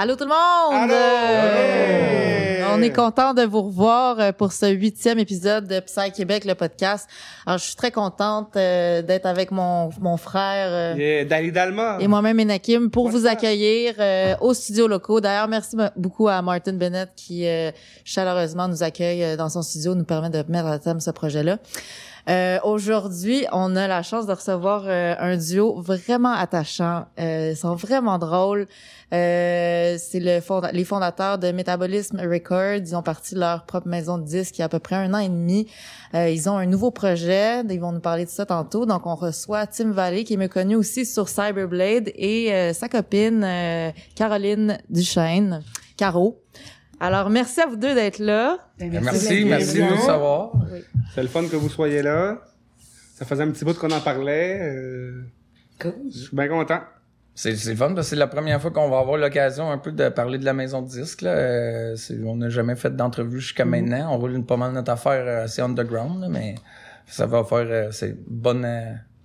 Allô tout le monde! Euh, on est content de vous revoir euh, pour ce huitième épisode de Psy Québec, le podcast. Alors, je suis très contente euh, d'être avec mon, mon frère Dali Dalma. et moi-même Enakim pour vous accueillir au studio locaux. D'ailleurs, merci beaucoup à Martin Bennett qui chaleureusement nous accueille dans son studio, nous permet de mettre à thème ce projet-là. Euh, Aujourd'hui, on a la chance de recevoir euh, un duo vraiment attachant. Euh, ils sont vraiment drôles. Euh, c'est le les fondateurs de Metabolism Records. Ils ont parti leur propre maison de disques il y a à peu près un an et demi. Euh, ils ont un nouveau projet. Ils vont nous parler de ça tantôt. Donc, on reçoit Tim Valley, qui est mieux connu aussi sur Cyberblade, et sa copine Caroline Duchesne, Caro. Alors, merci à vous deux d'être là. Ben, merci, merci, de nous savoir. C'est le fun que vous soyez là. Ça faisait un petit bout qu'on en parlait. Euh, je suis bien content. C'est le fun parce que c'est la première fois qu'on va avoir l'occasion un peu de parler de la maison de disques. Là. Euh, on n'a jamais fait d'entrevue jusqu'à mm-hmm. maintenant. On roule une, pas mal notre affaire euh, assez underground, mais ça va faire c'est bonne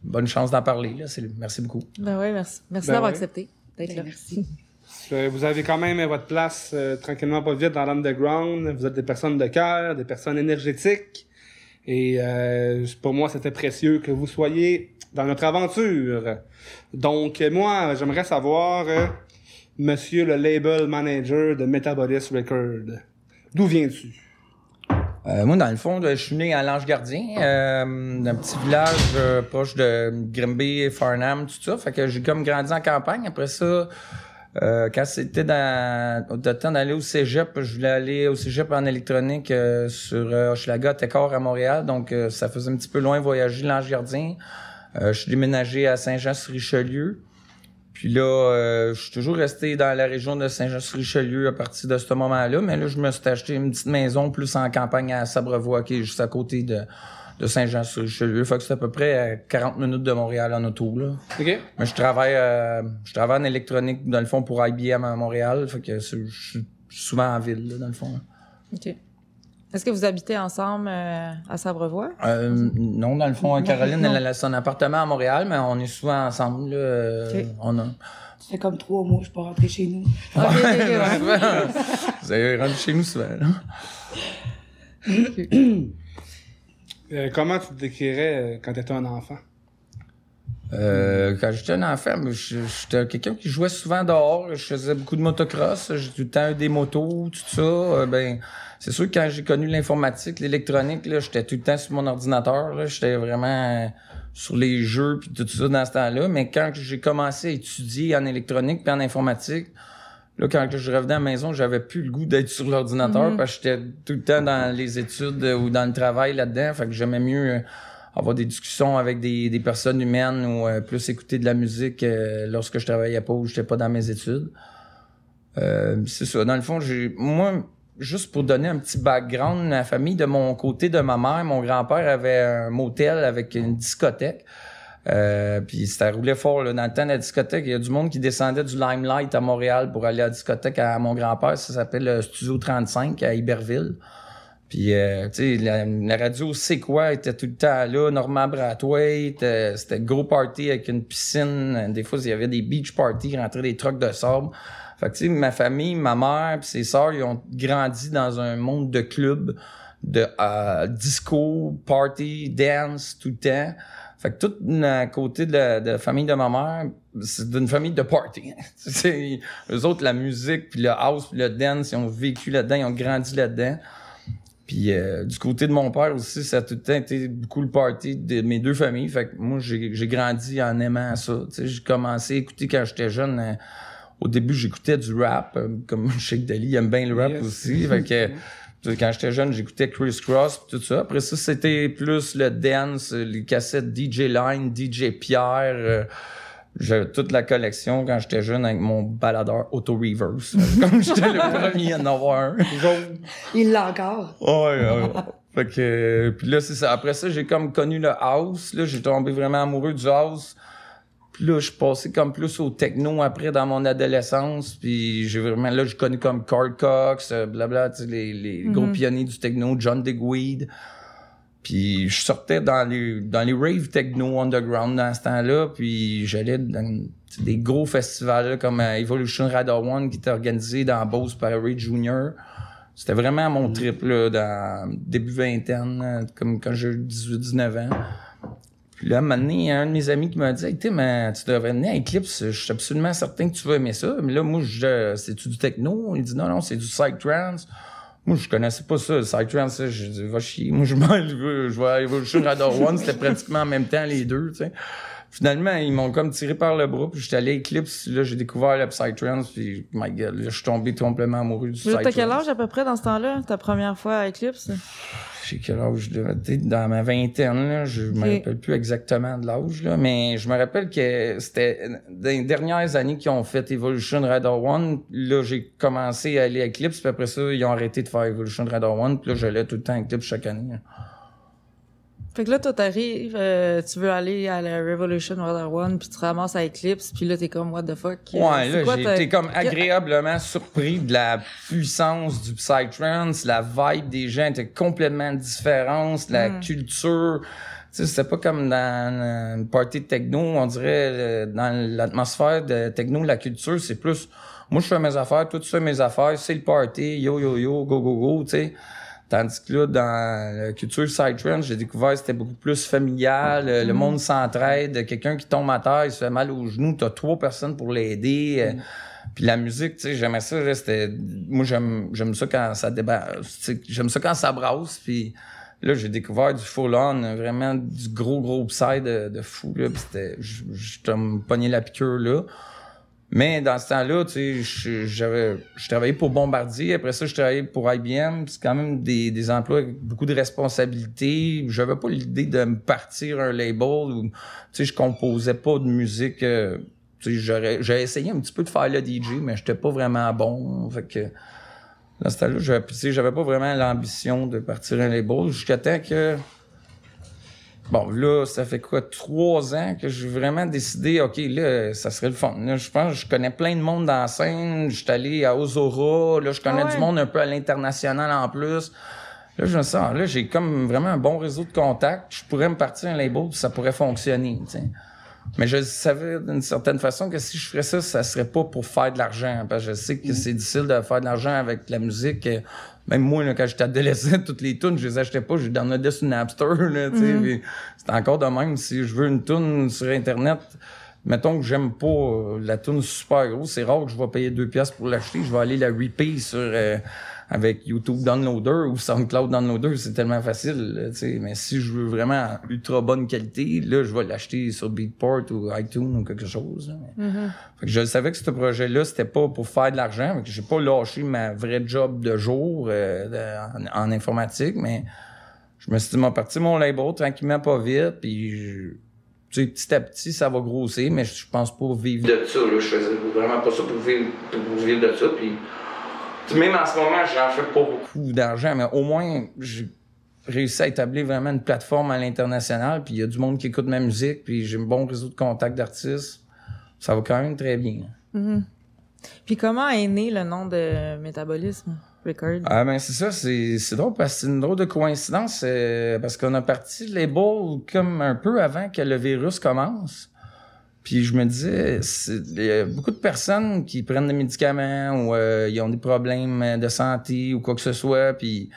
bonne chance d'en parler. Là. Merci beaucoup. Ben oui, merci. Merci ben d'avoir accepté d'être ben, là. Merci. Vous avez quand même votre place euh, tranquillement pas vite dans l'underground. Vous êtes des personnes de cœur, des personnes énergétiques. Et euh, pour moi, c'était précieux que vous soyez dans notre aventure. Donc, moi, j'aimerais savoir, euh, monsieur le label manager de Metabolis Record, d'où viens-tu? moi, dans le fond, je suis né à l'Ange Gardien, d'un petit village proche de Grimby, Farnham, tout ça. Fait que j'ai comme grandi en campagne. Après ça, euh, quand c'était dans le temps d'aller au cégep, je voulais aller au cégep en électronique euh, sur euh, Hochelaga, Técor à Montréal. Donc, euh, ça faisait un petit peu loin voyager l'Ange Gardien. je suis déménagé à Saint-Jean-sur-Richelieu. Puis là, je suis toujours resté dans la région de Saint-Jean-sur-Richelieu à partir de ce moment-là. Mais là, je me suis acheté une petite maison plus en campagne à Sabrevois, qui est juste à côté de de Saint-Jean-sur-Richelieu. Fait que c'est à peu près à 40 minutes de Montréal en auto, là. OK. Mais je travaille, euh, je travaille en électronique, dans le fond, pour IBM à Montréal. Fait que je suis souvent en ville, là, dans le fond. OK. Est-ce que vous habitez ensemble euh, à Sabrevois? Euh, non, dans le fond, Caroline, elle a son appartement à Montréal, mais on est souvent ensemble. Là, euh, on a... Ça fait comme trois mois, je peux rentrer chez nous. Okay, vous allez rentrer chez nous souvent. Euh, comment tu te décrirais euh, quand tu étais un enfant? Euh, quand j'étais un enfant, j'étais quelqu'un qui jouait souvent dehors. Je faisais beaucoup de motocross. J'ai tout le temps des motos, tout ça. ben, c'est sûr que quand j'ai connu l'informatique, l'électronique, là, j'étais tout le temps sur mon ordinateur. J'étais vraiment sur les jeux puis tout ça dans ce temps-là. Mais quand j'ai commencé à étudier en électronique puis en informatique, Là, quand je revenais à la maison, j'avais plus le goût d'être sur l'ordinateur mhm. parce que j'étais tout le temps dans les études ou dans le travail là-dedans. Fait que j'aimais mieux euh, avoir des discussions avec des, des personnes humaines ou euh, plus écouter de la musique euh, lorsque je travaillais pas ou j'étais pas dans mes études. c'est ça. Dans le fond, j'ai moi, juste pour donner un petit background, la famille de mon côté de ma mère, mon grand-père avait un motel avec une discothèque. Euh, puis c'était roulé fort là. dans le temps de la discothèque. Il y a du monde qui descendait du Limelight à Montréal pour aller à la discothèque à mon grand-père. Ça s'appelle le Studio 35 à Iberville. Puis, euh, tu sais, la, radio C'est quoi était tout le temps là. Normand Brathwaite, euh, c'était gros party avec une piscine. Des fois, il y avait des beach parties, rentraient des trucks de sable. Fait que, tu sais, ma famille, ma mère puis ses sœurs, ils ont grandi dans un monde de clubs, de disco, party, dance, tout le temps. Fait que tout le côté de la, famille de ma mère, c'est d'une famille de party. c'est eux autres la musique puis le house puis le dance, ils ont vécu là-dedans, ils ont grandi là-dedans. Puis euh, du côté de mon père aussi, ça a tout le temps été beaucoup le party de mes deux familles. Fait que moi j'ai grandi en aimant ça. J'ai commencé à écouter quand j'étais jeune. Euh, au début, j'écoutais du rap, euh, comme Sheikh Dali, il aime bien le rap aussi. Fait que quand j'étais jeune, j'écoutais Chris Cross tout ça. Après ça, c'était plus le dance, les cassettes DJ Line, DJ Pierre. Euh, j'avais toute la collection quand j'étais jeune avec mon baladeur auto reverse. Comme j'étais le premier à en avoir un. Il l'a encore. Ouais, ouais. fait que puis là c'est ça. Après ça, j'ai comme connu le house. Là, j'ai tombé vraiment amoureux du house. Puis là, je suis passé comme plus au techno après dans mon adolescence. Puis j'ai vraiment là, je connais comme Carl Cox, euh, blabla, tu sais, les, les gros mhm. pionniers du techno, John Digweed. Puis je sortais dans les dans les rave techno underground dans ce temps-là, puis j'allais dans des gros festivals là, comme euh, Evolution Radar One qui était organisé dans Beauce par Ray Jr. C'était vraiment mon trip là, dans début vingtaine, comme quand j'ai 18-19 ans. Puis là, un moment donné, un de mes amis qui m'a dit Hey, Tim, euh, tu devrais venir à Eclipse, je suis absolument certain que tu vas aimer ça. Mais là, moi, je, c'est-tu du techno? Il dit non, non, c'est du psytrance. Moi, je connaissais pas ça, le psytrance. Je dis, va chier. Moi, je m'en je veux, je vois Evolution Radar One, c'était pratiquement en même temps les deux, tu sais. Finalement, ils m'ont comme tiré par le bras, puis j'étais allé à Eclipse, là, j'ai découvert le psytrance, puis my god, là, je suis tombé complètement amoureux du Mais T'as psytrance. quel âge à peu près dans ce temps-là, ta première fois à Eclipse? J'ai quel âge? T'sais, Dans ma vingtaine, là, je me rappelle plus exactement de l'âge, là, mais je me rappelle que c'était dans les dernières années qu'ils ont fait Evolution Radar One. Là, j'ai commencé à aller à Eclipse, puis après ça, ils ont arrêté de faire Evolution Radar One, puis là, j'allais tout le temps à Eclipse chaque année. là. Fait que là, toi, t'arrives, euh, tu veux aller à la Revolution Radar One, puis tu ramasses à Eclipse, puis là, t'es comme, what the fuck? Ouais, là, j'ai été comme agréablement surpris de la puissance du psytrance, la vibe des gens était complètement différente, la Mm. culture. Tu sais, c'était pas comme dans une party de techno, on dirait dans l'atmosphère de techno, la culture, c'est plus moi je fais mes affaires, toi tu fais mes affaires, c'est le party, yo yo yo, go go go, tu sais. Tandis que là, dans la culture psytrance, j'ai découvert que c'était beaucoup plus familial, euh, le monde s'entraide, quelqu'un qui tombe à terre, il se fait mal aux genoux, t'as trois personnes pour l'aider. euh, puis la musique, tu sais, j'aimais ça, c'était... Moi, j'aime, j'aime ça quand ça sais, J'aime ça quand ça brasse, puis là, j'ai découvert du full-on, vraiment du gros, gros psy de, de fou, là, c'était... Je je me pognais la piqûre, là. Mais dans ce temps-là, tu sais, je- j'avais, je travaillais pour Bombardier. Après ça, je travaillais pour IBM. C'est quand même des, des emplois avec beaucoup de responsabilités. J'avais pas l'idée de me partir un label où, tu sais, je composais pas de musique. euh, tu sais, j'ai essayé un petit peu de faire le DJ, mais j'étais pas vraiment bon. Fait que, dans ce temps-là, j'avais, tu sais, j'avais pas vraiment l'ambition de partir un label jusqu'à temps que, Bon, là, ça fait quoi, trois ans que j'ai vraiment décidé, OK, là, ça serait le fun. Là, je pense que je connais plein de monde dans la scène. Je suis allé à Ozora. Là, je connais Ah ouais? du monde un peu à l'international en plus. Là, je me sens, là, j'ai comme vraiment un bon réseau de contacts. Je pourrais me partir un label, puis ça pourrait fonctionner, tu sais. Mais je savais d'une certaine façon que si je ferais ça, ça serait pas pour faire de l'argent. Parce que je sais que c'est difficile de faire de l'argent avec la musique. Même moi, là, quand j'étais adolescent, toutes les tunes, je les achetais pas. Je les downloadais sur Napster, là, tu sais. puis C'est encore de même. Si je veux une tune sur Internet, mettons que j'aime pas euh, la tune super grosse, c'est rare que je vais payer deux piastres pour l'acheter. Je vais aller la repayer sur... euh, avec YouTube Downloader ou SoundCloud Downloader, c'est tellement facile, sais. Mais si je veux vraiment ultra bonne qualité, là, je vais l'acheter sur Beatport ou iTunes ou quelque chose. là. Mais- Fait que je savais que ce projet-là, c'était pas pour faire de l'argent. Fait que j'ai pas lâché ma vraie job de jour euh, de- en, en informatique, mais je me suis dit, m'a parti mon label tranquillement, pas vite, puis je- tu sais, petit à petit, ça va grossir, mais je pense pas vivre de ça. Là. Je faisais vraiment pas ça pour vivre, pour vivre de ça. Puis, même en ce moment, j'en fais pas beaucoup d'argent, mais au moins, j'ai réussi à établir vraiment une plateforme à l'international. Puis il y a du monde qui écoute ma musique, puis j'ai un bon réseau de contacts d'artistes. Ça va quand même très bien. Puis comment est né le nom de Métabolisme Record? Ah ben c'est ça, c'est drôle parce que c'est une drôle de coïncidence euh, parce qu'on a parti le label comme un peu avant que le virus commence. Puis je me disais, il y a beaucoup de personnes qui prennent des médicaments ou euh, ils ont des problèmes de santé ou quoi que ce soit. Puis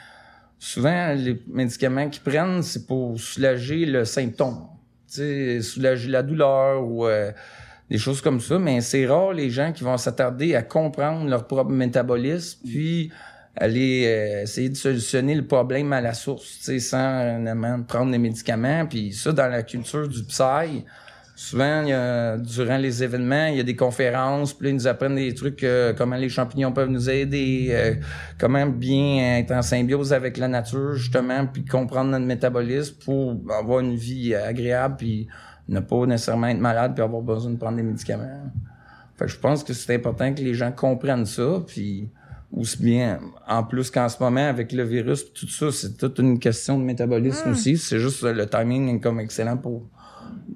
souvent, les médicaments qu'ils prennent, c'est pour soulager le symptôme. Tu sais, soulager la douleur ou euh, des choses comme ça. Mais c'est rare les gens qui vont s'attarder à comprendre leur propre métabolisme, puis aller euh, essayer de solutionner le problème à la source, tu sais, sans prendre des médicaments. Puis ça, dans la culture du psy, Souvent, il y a- durant les événements, il y a des conférences, puis là, ils nous apprennent des trucs, euh, comment les champignons peuvent nous aider, euh, comment bien être en symbiose avec la nature, justement, puis comprendre notre métabolisme pour avoir une vie agréable, puis ne pas nécessairement être malade, puis avoir besoin de prendre des médicaments. Fait que je pense que c'est important que les gens comprennent ça, puis aussi bien, en plus qu'en ce moment, avec le virus, tout ça, c'est toute une question de métabolisme aussi. C'est juste le timing est comme excellent pour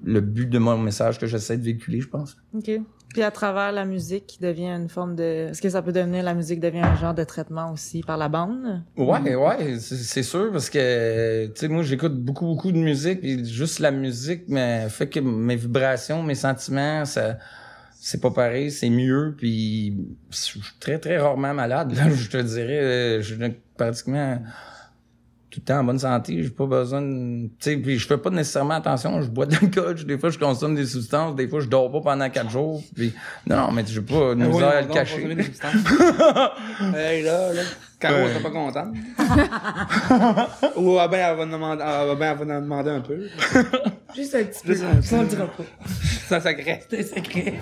le but de mon message que j'essaie de véhiculer, je pense. OK. Puis à travers la musique qui devient une forme de... Est-ce que ça peut devenir, la musique devient un genre de traitement aussi par la bande? Ouais, ouais, c'est sûr parce que tu sais moi j'écoute beaucoup beaucoup de musique et juste la musique mais fait que mes vibrations, mes sentiments, ça c'est pas pareil, c'est mieux puis je suis très très rarement malade là, je te dirais euh, je suis pratiquement tout le temps en bonne santé, j'ai pas besoin de tu sais puis je fais pas nécessairement attention, je bois de l'alcool, des fois je consomme des substances, des fois je dors pas pendant quatre jours puis non non, mais j'ai pas de Ah oui, misère à le cacher. consommer des substances. hey, là, là. Caro, Ouais. t'es pas contente? Ou ah ben, elle va nous demander, ah ben, elle va nous demander un peu. Juste un petit peu. Juste un Ça, on le dira pas. Ça, ça graisse. C'est un secret.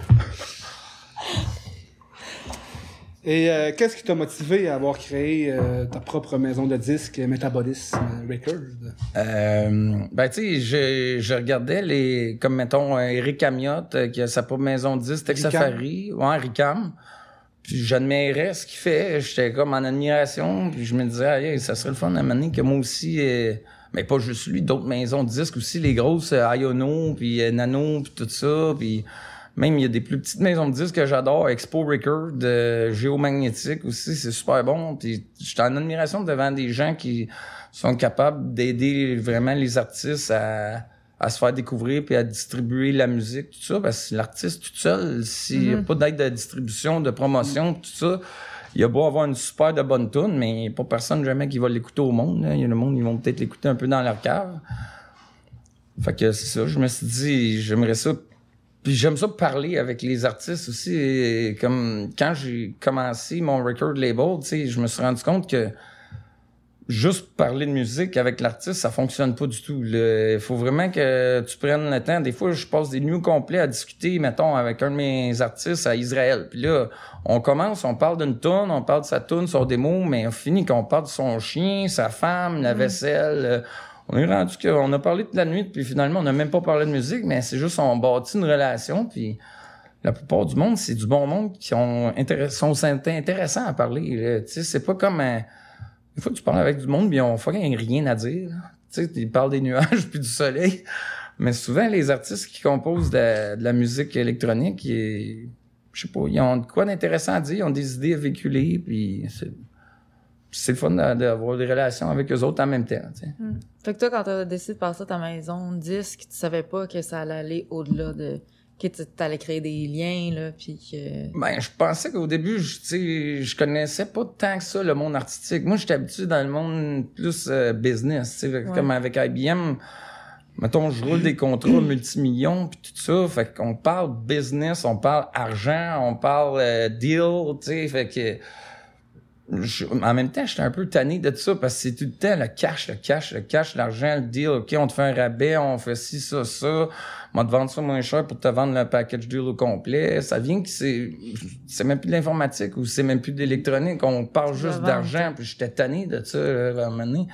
Et euh, qu'est-ce qui t'a motivé à avoir créé euh, ta propre maison de disques, Metabolism Records? Euh, ben, tu sais, je, je regardais les, comme mettons, euh, Eric Amiotte, euh, qui a sa propre maison de disques, Ricam. Safari, ouais, Ricam. Puis j'admirais ce qu'il fait, j'étais comme en admiration, puis je me disais, ah, hey, ça serait le fun à que moi aussi, euh, mais pas juste lui, d'autres maisons de disques aussi, les grosses, Iono, puis Nano, puis tout ça, puis même il y a des plus petites maisons de disques que j'adore, Expo Record, euh, Géomagnétique aussi, c'est super bon, puis j'étais en admiration devant des gens qui sont capables d'aider vraiment les artistes à, à se faire découvrir puis à distribuer la musique, tout ça, parce que l'artiste tout seul, s'il n'y a pas d'aide de distribution, de promotion, tout ça, il a beau avoir une super de bonne tune, mais il n'y a pas personne jamais qui va l'écouter au monde. là. Il y a le monde, ils vont peut-être l'écouter un peu dans leur cave. Fait que c'est ça, je me suis dit, j'aimerais ça. Puis j'aime ça parler avec les artistes aussi. Et comme quand j'ai commencé mon record label, tu sais, je me suis rendu compte que juste parler de musique avec l'artiste, ça fonctionne pas du tout. Il faut vraiment que tu prennes le temps. Des fois, je passe des nuits complets à discuter, mettons, avec un de mes artistes à Israël. Puis là, on commence, on parle d'une toune, on parle de sa toune, son démo, mais on finit qu'on parle de son chien, sa femme, la vaisselle. euh, On est rendu qu'on a parlé toute la nuit, puis finalement, on n'a même pas parlé de musique, mais c'est juste on bâtit une relation, puis la plupart du monde, c'est du bon monde qui ont sont intéressants à parler. Tu sais, c'est pas comme un... Des fois, tu parles avec du monde, puis ont fucking rien à dire. Tu sais, ils parlent des nuages puis du soleil. Mais souvent, les artistes qui composent de, la musique électronique, je sais pas, ils ont de quoi d'intéressant à dire, ils ont des idées à véhiculer, puis c'est, le fun d'a- d'avoir des relations avec eux autres en même temps. tu sais. Fait que toi, quand t'as décidé de passer à ta maison disque, tu savais pas que ça allait aller au-delà de... que tu allais créer des liens, là, puis que... Ben, je pensais qu'au début, je, tu sais, je connaissais pas tant que ça le monde artistique. Moi, j'étais habitué dans le monde plus euh, business, tu Ouais. comme avec IBM. Mettons, je roule des contrats multimillions puis tout ça, fait qu'on parle business, on parle argent, on parle euh, deal, tu sais, fait que je- en même temps, j'étais un peu tanné de tout ça parce que c'est tout le temps le cash, le cash, le cash, l'argent, le deal. OK, on te fait un rabais, on fait ci, ça, ça. On va te vendre ça moins cher pour te vendre le package deal au complet. Ça vient que c'est, c'est même plus de l'informatique ou c'est même plus de l'électronique. On parle juste d'argent. Puis j'étais tanné de ça, à un moment donné.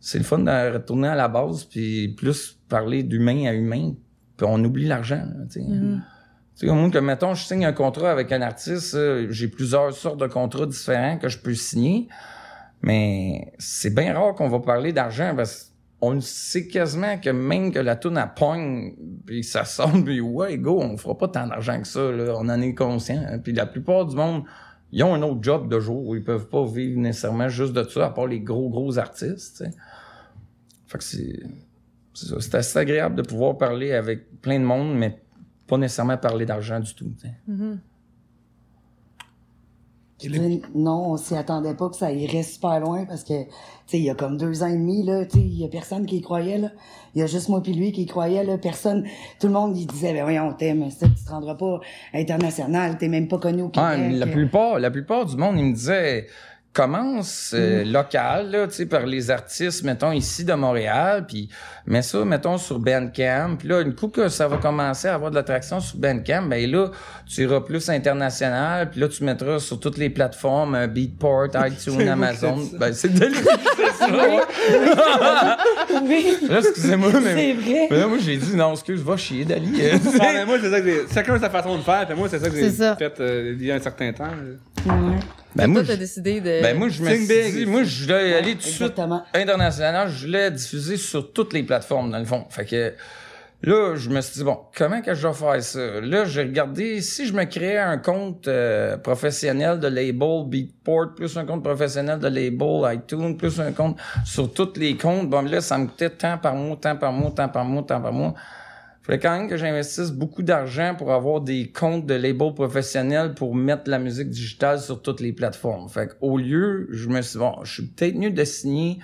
C'est le fun de retourner à la base puis plus parler d'humain à humain. Puis on oublie l'argent, tu sais. Mhm. Tu au moins que, mettons, je signe un contrat avec un artiste, j'ai plusieurs sortes de contrats différents que je peux signer, mais c'est bien rare qu'on va parler d'argent parce qu'on sait quasiment que même que la tourne à pogne, puis ça sonne, puis ouais, go, on fera pas tant d'argent que ça, là, on en est conscient. hein. Puis la plupart du monde, ils ont un autre job de jour, ils peuvent pas vivre nécessairement juste de ça, à part les gros, gros artistes. Fait que c'est... C'est. C'est assez agréable de pouvoir parler avec plein de monde, mais pas nécessairement parler d'argent du tout. Mhm. Mais Non, on s'y attendait pas que ça irait super loin parce que, tu sais, il y a comme deux ans et demi, là, tu sais, il y a personne qui y croyait, là. Il y a juste moi puis lui qui y croyait, là. Personne, tout le monde, il disait, ben voyons, t'aimes, ça, tu te rendras pas international, t'es même pas connu au Québec. Ah, la plupart, la plupart du monde, ils me disaient commence euh, Mm. local, là, tu sais, par les artistes, mettons, ici de Montréal, puis mets ça, mettons, sur Bandcamp. Puis là, une coup que ça va commencer à avoir de l'attraction sur Bandcamp, ben là, tu iras plus international, puis là, tu mettras sur toutes les plateformes, euh, Beatport, iTunes, Amazon. Ben, c'est de c'est ça, ouais. oui, Là, excusez-moi, mais... c'est vrai. mais là, moi, j'ai dit, non, excuse, va chier, Dali. Non, mais moi, c'est ça que j'ai. Chacun a sa façon de faire, puis moi, c'est ça que j'ai fait euh, il y a un certain temps. là. Ouais, ben, moi, toi, t'as je- décidé de... Ben moi je me suis big. dit, moi je voulais aller tout de suite international, je voulais diffuser sur toutes les plateformes dans le fond. Fait que Là, je me suis dit, bon, comment que je vais faire ça? Là, j'ai regardé, si je me créais un compte euh, professionnel de label Beatport, plus un compte professionnel de label iTunes, plus un compte sur tous les comptes, bon, là, ça me coûtait tant par mois, tant par mois, tant par mois, tant par mois. Il fallait quand même que j'investisse beaucoup d'argent pour avoir des comptes de label professionnels pour mettre la musique digitale sur toutes les plateformes. Fait qu'au lieu, je me suis bon, je suis peut-être mieux de signer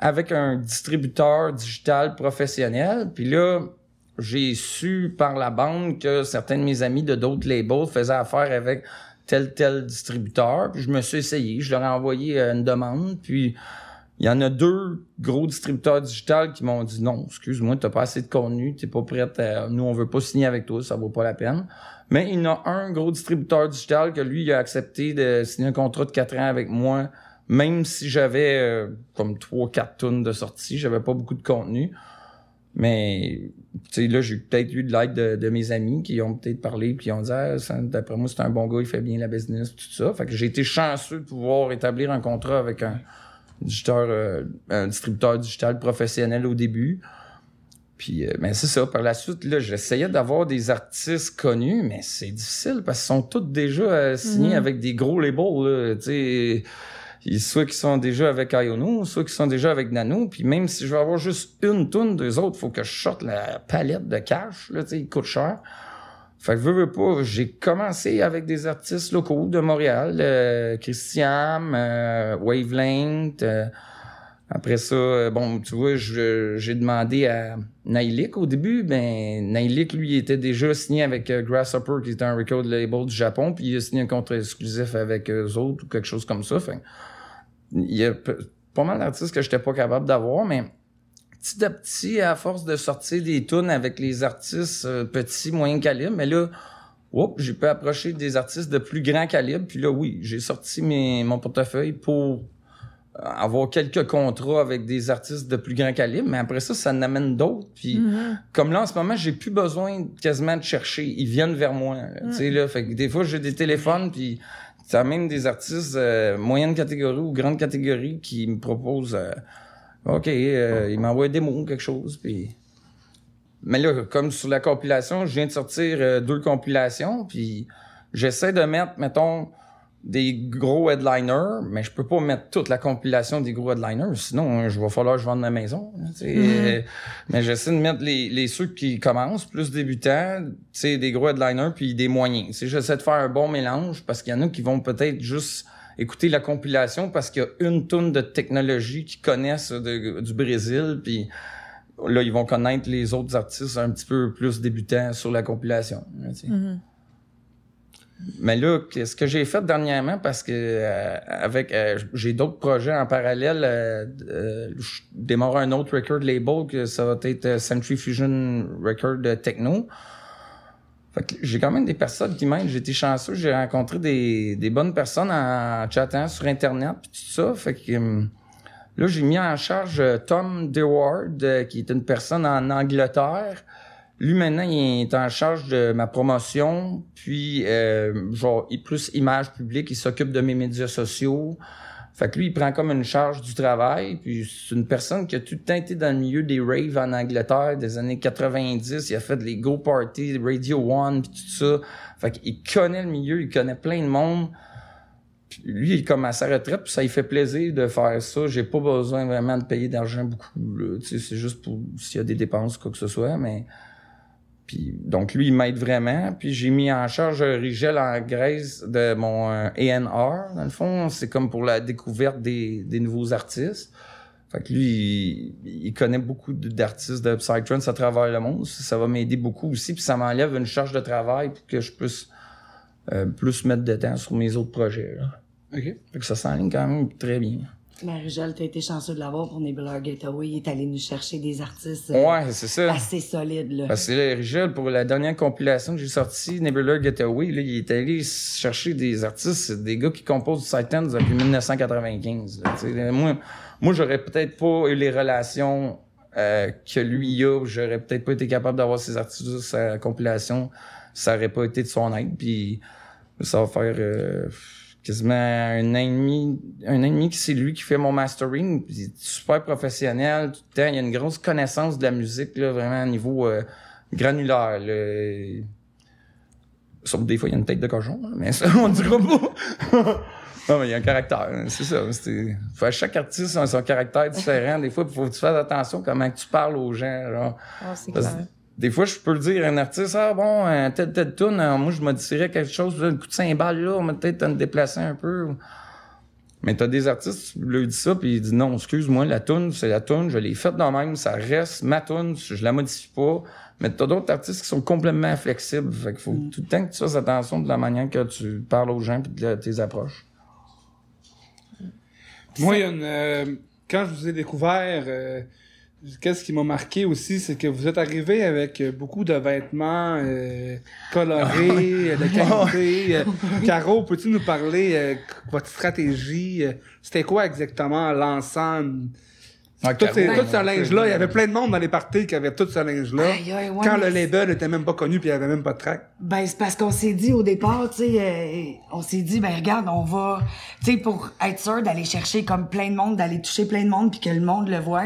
avec un distributeur digital professionnel. Puis là, j'ai su par la bande que certains de mes amis de d'autres labels faisaient affaire avec tel tel distributeur. Puis je me suis essayé, je leur ai envoyé euh, une demande. Puis il y en a deux gros distributeurs digitales qui m'ont dit non, excuse-moi, t'as pas assez de contenu, t'es pas prête à... Nous, on veut pas signer avec toi, ça vaut pas la peine. Mais il y en a un gros distributeur digital que lui, il a accepté de signer un contrat de quatre ans avec moi, même si j'avais euh, comme trois, quatre tonnes de sortie, j'avais pas beaucoup de contenu. Mais là, j'ai peut-être eu de l'aide de, mes amis qui ont peut-être parlé qui ont dit ah, d'après moi, c'est un bon gars, il fait bien la business, tout ça. Fait que j'ai été chanceux de pouvoir établir un contrat avec un euh, un distributeur digital professionnel au début. Puis, euh, mais c'est ça. Par la suite, là, j'essayais d'avoir des artistes connus, mais c'est difficile parce qu'ils sont tous déjà euh, signés mm-hmm. avec des gros labels. Tu sais soit qui sont déjà avec Iono, soit qui sont déjà avec Nano, puis même si je veux avoir juste une tonne d'eux autres, faut que je sorte la palette de cash, là, tu sais, il coûte cher. Fait que veux, veux pas, j'ai commencé avec des artistes locaux de Montréal, euh, Christian, euh, Wavelength, euh, après ça, euh, bon, tu vois, j'ai demandé à Nailik au début, ben Nailik, lui, était déjà signé avec Grasshopper, qui était un record label du Japon, puis il a signé un contrat exclusif avec eux autres ou quelque chose comme ça. Fait il y a pas mal d'artistes que j'étais pas capable d'avoir, mais petit à petit, à force de sortir des tunes avec les artistes euh, petits, moyens calibre, mais là, j'ai pu approcher des artistes de plus grand calibre. Puis là, oui, j'ai sorti mes, mon portefeuille pour avoir quelques contrats avec des artistes de plus grand calibre, mais après ça, ça en amène d'autres. Puis mm-hmm. comme là, en ce moment, j'ai plus besoin quasiment de chercher. Ils viennent vers moi. Tu sais, là, fait que des fois, j'ai des téléphones, puis ça même des artistes euh, moyenne catégorie ou grande catégorie qui me proposent euh, OK, euh, ils m'envoient des mots, quelque chose, puis... Mais là, comme sur la compilation, je viens de sortir euh, deux compilations, puis j'essaie de mettre, mettons, des gros headliners, mais je peux pas mettre toute la compilation des gros headliners, sinon je vais falloir que je vende ma maison. Mm-hmm. Mais j'essaie de mettre les, les ceux qui commencent, plus débutants, des gros headliners, puis des moyens. J'essaie de faire un bon mélange, parce qu'il y en a qui vont peut-être juste écouter la compilation parce qu'il y a une tonne de technologie qu'ils connaissent du Brésil, puis là, ils vont connaître les autres artistes un petit peu plus débutants sur la compilation. Mm-hmm. Mais là, ce que j'ai fait dernièrement, parce que euh, avec euh, j'ai d'autres projets en parallèle, euh, je démarre un autre record label que ça va être Century Fusion Record Techno. J'ai quand même des personnes qui m'aident. J'ai été chanceux, j'ai rencontré des, des, bonnes personnes en chatant sur Internet puis tout ça. Fait que là, j'ai mis en charge Tom DeWard, qui est une personne en Angleterre lui, maintenant, il est en charge de ma promotion, puis euh, genre, plus image publique, il s'occupe de mes médias sociaux. Fait que lui, il prend comme une charge du travail, puis c'est une personne qui a tout le temps été dans le milieu des raves en Angleterre des années 90. Il a fait les Go Party, Radio One, puis tout ça. Fait qu'il connaît le milieu, il connaît plein de monde. Puis lui, il est comme à sa retraite, puis ça lui fait plaisir de faire ça. J'ai pas besoin vraiment de payer d'argent beaucoup. C'est juste pour s'il y a des dépenses, quoi que ce soit, mais puis, donc, lui, il m'aide vraiment. Puis, j'ai mis en charge Rigel en Grèce de mon euh, A&R, dans le fond. C'est comme pour la découverte des, des nouveaux artistes. Fait que lui, il, connaît beaucoup d'artistes de Psytrance à travers le monde. Ça, va m'aider beaucoup aussi. Puis, ça m'enlève une charge de travail pour que je puisse euh, plus mettre de temps sur mes autres projets. Là. OK. Fait que ça s'enligne quand même très bien. Marie-Joëlle, t'as été chanceux de l'avoir pour Nebula Gateway. Il est allé nous chercher des artistes euh, ouais, c'est ça. assez solides. Là. Parce que pour la dernière compilation que j'ai sortie, Nebula Getaway, là, il est allé chercher des artistes, des gars qui composent du Titans depuis 1995. moi, moi j'aurais peut-être pas eu les relations euh, que lui a. J'aurais peut-être pas été capable d'avoir ces artistes sur sa compilation. Ça aurait pas été de son aide. Puis ça va faire... Euh, quasiment un an et demi, un an et demi que c'est lui qui fait mon mastering. super professionnel tout le temps. Il a une grosse connaissance de la musique, là, vraiment, au niveau euh, granulaire. Sauf des fois, il y a une tête de cochon, là, mais ça, on dira pas. non, mais il y a un caractère, hein, c'est ça. Faut, à chaque artiste a son caractère différent. Des fois, il faut que tu fasses attention comment tu parles aux gens. Genre. Ah, c'est que clair. Des fois, je peux le dire à un artiste, ah bon, euh, telle, telle tune, euh, moi, je modifierais quelque chose, le coup de cymbale, là, on va peut-être te déplacer un peu. Mais t'as des artistes, tu leur dis ça, puis ils disent, non, excuse-moi, la tune, c'est la tune, je l'ai faite de même, ça reste ma tune, je la modifie pas. Mais t'as d'autres artistes qui sont complètement flexibles. Fait qu'il faut tout le temps que tu fasses attention de la manière que tu parles aux gens puis de tes approches. Moi, il y a une, euh, quand je vous ai découvert, euh, qu'est-ce qui m'a marqué aussi, c'est que vous êtes arrivé avec euh, beaucoup de vêtements euh, colorés, de qualité. Euh, Caro, peux-tu nous parler euh, votre stratégie? euh, C'était quoi exactement l'ensemble? Ah, Tout, ces- Caro, tout ce linge-là, il y avait plein de monde dans les parties qui avait tout ce linge-là. Ouais, Quand le label n'était même pas connu puis il y avait même pas de track. Ben, c'est parce qu'on s'est dit au départ, tu sais, euh, on s'est dit, ben regarde, on va, tu sais, pour être sûr d'aller chercher comme plein de monde, d'aller toucher plein de monde, puis que le monde le voie,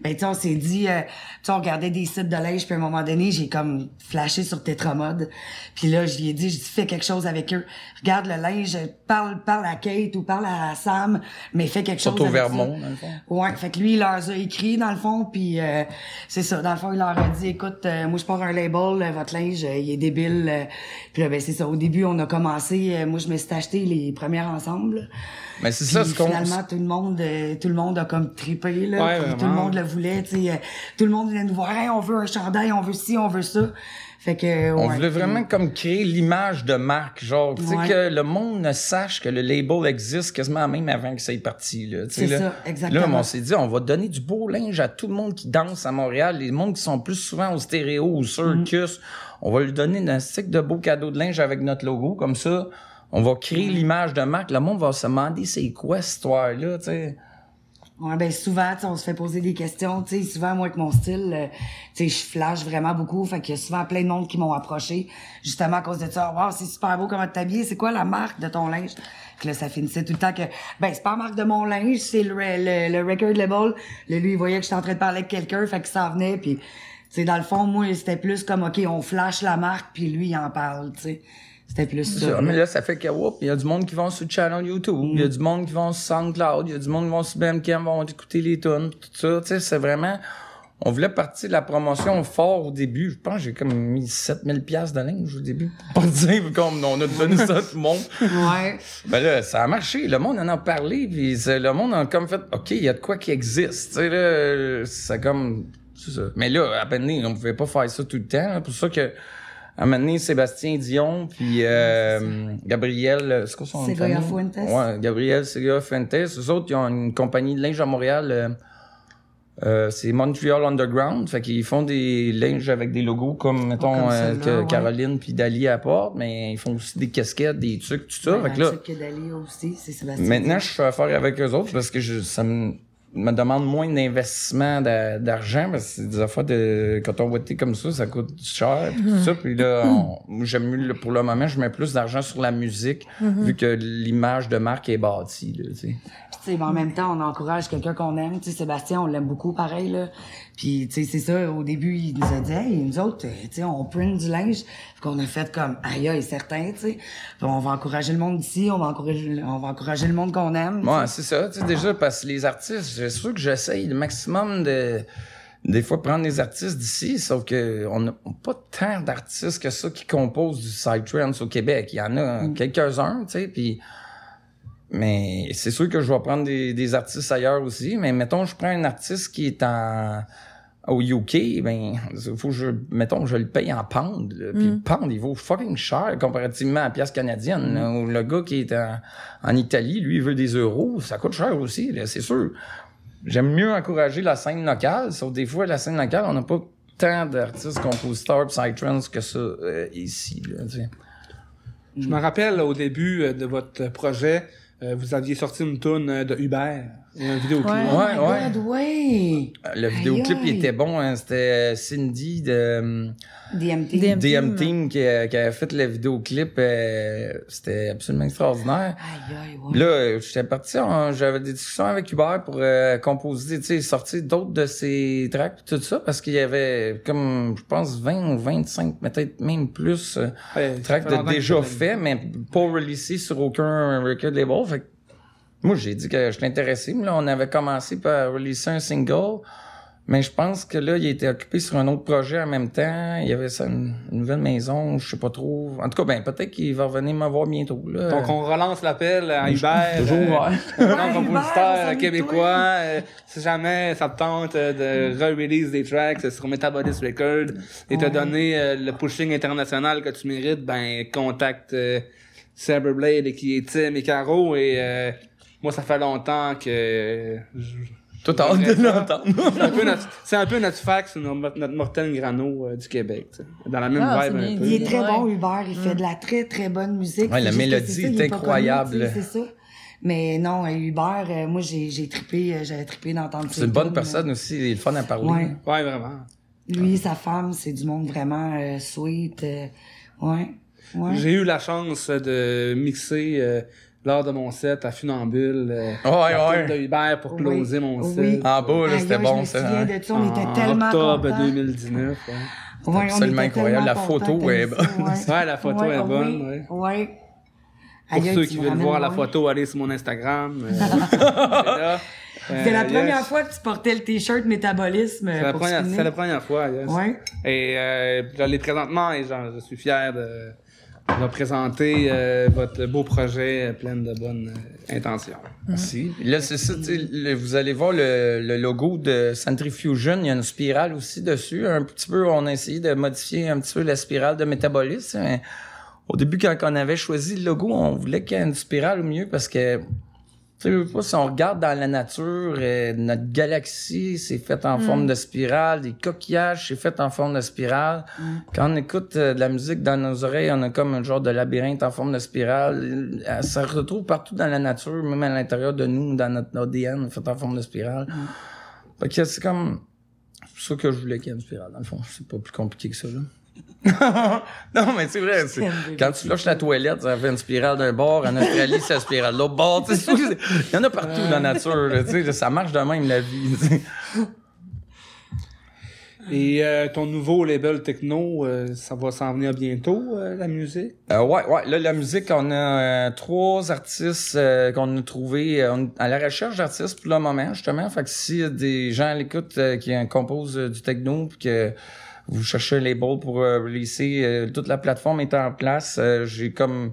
ben tu sais, on s'est dit, euh, tu sais, on regardait des sites de linge, puis à un moment donné, j'ai comme flashé sur Tetramode, puis là, je lui ai dit, je dis, fais quelque chose avec eux, regarde le linge, parle, parle à Kate ou parle à Sam, mais fais quelque chose Surtout avec ça. Vermont, dans le fond. Ouais, fait que lui, leur a écrit, dans le fond, puis euh, c'est ça. Dans le fond, il leur a dit, écoute, euh, moi, je pars un label, euh, votre linge, il est débile. puis là, ben, c'est ça. Au début, on a commencé, moi, je me suis acheté les premières ensemble. Mais c'est Puis ça, ce qu'on. finalement, tout le monde, tout le monde a comme trippé, là. Ouais, tout le monde le voulait, tu sais. tout le monde venait nous voir, hey, on veut un chandail, on veut ci, on veut ça. Fait que, On voulait vraiment comme créer l'image de marque, genre, tu sais, Ouais. que le monde ne sache que le label existe quasiment même avant que ça ait parti, là. C'est là. ça, exactement. Là, on s'est dit, on va donner du beau linge à tout le monde qui danse à Montréal, les mondes qui sont plus souvent au stéréo ou circus. On va lui donner un stick de beaux cadeaux de linge avec notre logo, comme ça. On va créer l'image de marque. Le monde va se demander c'est quoi cette histoire-là, tu sais. Ouais, ben souvent, on se fait poser des questions. Tu sais, souvent, moi, avec mon style, euh, je flash vraiment beaucoup. Fait qu'il y a souvent plein de monde qui m'ont approché, justement à cause de ça. Wow, c'est super beau comment t'habilles. C'est quoi la marque de ton linge? Puis là, ça finissait tout le temps que, ben, c'est pas la marque de mon linge, c'est le, le, le record label. Là, lui, il voyait que j'étais en train de parler avec quelqu'un, fait qu'il s'en venait. Puis, dans le fond, moi, c'était plus comme, OK, on flash la marque, puis lui, il en parle, tu sais. C'était plus ça. Ça, mais là, ça fait que, il y a du monde qui vont sur le channel YouTube, il y a du monde qui vont sur SoundCloud, il y a du monde qui vont sur Bandcamp, vont écouter les tunes, tout ça, tu sais, c'est vraiment, on voulait partir de la promotion fort au début. Je pense que j'ai comme mis 7000 pièces de linge au début. Pour pas dire comme on a donné ça à tout le monde. Ouais. Ben là, ça a marché. Le monde en a parlé, puis le monde a comme fait, OK, il y a de quoi qui existe. Tu sais, là, c'est comme, c'est ça. Mais là, à peine, on pouvait pas faire ça tout le temps. hein. pour ça que, un moment donné, Sébastien Dion, puis euh, Gabriel, euh, c'est quoi son nom Segoya? Fuentes. Ouais, Gabriel Segoya Fuentes. Eux autres, ils ont une compagnie de linge à Montréal. euh, euh, c'est Montreal Underground, fait qu'ils font des linges avec des logos comme mettons comme euh, celle-là, que ouais. Caroline puis Dali apportent, mais ils font aussi des casquettes, des trucs, tout ça. Ouais, fait que là, que Dali aussi, c'est Sébastien. Maintenant, je fais affaire avec eux autres parce que je, ça me, me demande moins d'investissement d'a- d'argent parce que c'est des affaires de quand on votait comme ça, ça coûte cher pis tout ça. Puis là, on- moi, j'aime pour le moment, je mets plus d'argent sur la musique vu que l'image de marque est bâtie. Là, tu sais. Puis, tu sais, ben, en même temps, on encourage quelqu'un qu'on aime. Tu sais, Sébastien, on l'aime beaucoup, pareil, là. Puis, tu sais, c'est ça, au début, il nous a dit, hey, nous autres, euh, tu sais, on print du linge. Fait qu'on a fait comme, aïe, aïe, certain, tu sais. On va encourager le monde d'ici, on va encourager, on va encourager le monde qu'on aime. Ouais, c'est ça. Tu sais, déjà, parce que les artistes, c'est sûr que j'essaye le maximum de des fois prendre les artistes d'ici, sauf que on n'a pas tant d'artistes que ça qui composent du Psytrance au Québec. Il y en a quelques-uns, tu sais, puis mais c'est sûr que je vais prendre des, des artistes ailleurs aussi. Mais mettons, je prends un artiste qui est en au UK, ben, faut que je, mettons, je le paye en pound. là. Puis le pound, il vaut fucking cher comparativement à la pièce canadienne. là, où le gars qui est en, en Italie, lui, il veut des euros. Ça coûte cher aussi, c'est sûr. J'aime mieux encourager la scène locale, sauf des fois, la scène locale, on n'a pas tant d'artistes, compositeurs, psytrance que ça euh, ici. Là. Je me rappelle au début euh, de votre projet, euh, vous aviez sorti une tune de Hubert. Il y a un vidéoclip. Ouais. Oh Ouais, my ouais. God, ouais. Le vidéoclip, il était bon. hein. C'était Cindy de DM. DM Team qui, a- qui avait fait le vidéoclip. euh, C'était absolument extraordinaire. Aïe, aïe, ouais. Là, euh, j'étais parti, en- j'avais des discussions avec Hubert pour euh, composer, tu sais, sortir d'autres de ses tracks tout ça, parce qu'il y avait comme, je pense, 20 ou 25, peut-être même plus, euh, Ouais, tracks fait de déjà je faits, mais pas releasés sur aucun record label. Fait que moi, j'ai dit que j'étais intéressé. mais Là, on avait commencé par releaser un single. Mais je pense que là, il était occupé sur un autre projet en même temps. Il y avait ça, une, une nouvelle maison, je sais pas trop. En tout cas, ben, peut-être qu'il va revenir me voir bientôt, là. Donc, on relance l'appel à Hubert. Toujours euh, ouvert. grand Hubert, on compositeur québécois. euh, si jamais ça te tente euh, de re-release des tracks sur Metabolis Record et te Ouais. donner euh, le pushing international que tu mérites, ben contacte euh, Cyberblade et qui est Tim et Caro et euh, moi ça fait longtemps que euh, je- Toi, t'as hâte de ça. l'entendre. c'est un peu notre, c'est un peu notre fax, notre, notre Morten Grano euh, du Québec, tu sais. dans la même Ah, vibe un peu. Il est très Ouais. bon, Hubert. Il fait de la très, très bonne musique. Ouais, la mélodie ça, est incroyable. C'est ça. Mais non, euh, Hubert, euh, moi, j'ai j'ai trippé, euh, j'avais trippé d'entendre C'est une bonne personne aussi, il est le fun à parler. Ouais. Ouais, vraiment. Lui, sa femme, c'est du monde vraiment euh, sweet. euh, ouais. Ouais. J'ai eu la chance de mixer euh, lors de mon set à Funambule euh, Ouais, ouais. tune de Hubert pour Oui. closer mon Oui. set. En bas, c'était bon, je me ça. souviens hein. de ça, on était en tellement octobre contents. 2019. Ouais, Ouais, on absolument incroyable. La photo est bonne. Ouais, la photo est bonne, ouais. Ouais. Pour ceux qui veulent voir la photo, allez sur mon Instagram. euh, Euh, la yes. première fois que tu portais le t-shirt métabolisme. C'est la, pour première, spinner. c'est la première fois, yes. Ouais. Et euh, je l'ai présentement et genre, je suis fier de, de présenter euh, votre beau projet euh, plein de bonnes euh, intentions. Merci. Là, c'est ça, tu sais, le- vous allez voir le, le logo de Centrifusion, il y a une spirale aussi dessus. Un petit peu, on a essayé de modifier un petit peu la spirale de métabolisme. mais Au début, quand on avait choisi le logo, on voulait qu'il y ait une spirale au mieux parce que, tu sais, je veux pas, si on regarde dans la nature, euh, notre galaxie, c'est fait en forme de spirale, des coquillages, c'est fait en forme de spirale. Quand on écoute euh, de la musique dans nos oreilles, on a comme un genre de labyrinthe en forme de spirale. Euh, Ça se retrouve partout dans la nature, même à l'intérieur de nous, dans notre ADN, fait en forme de spirale. Fait que c'est comme c'est ça que je voulais qu'il y ait une spirale, dans le fond. C'est pas plus compliqué que ça, là. Non, mais c'est vrai. Quand tu flushes la toilette, ça fait une spirale d'un bord. En Australie, c'est la spirale de l'autre bord. Tu sais, c'est- Il y en a partout dans la nature. là, tu sais, ça marche de même, la vie. tu sais. Et euh, ton nouveau label techno, euh, ça va s'en venir bientôt, euh, la musique? Euh, ouais, ouais. Là, la musique, on a euh, trois artistes euh, qu'on a trouvés euh, on à la recherche d'artistes pour le moment, justement. Fait que a des gens à l'écoute euh, qui composent euh, du techno puis que vous cherchez un label pour euh, releaser, euh, toute la plateforme est en place. Euh, j'ai comme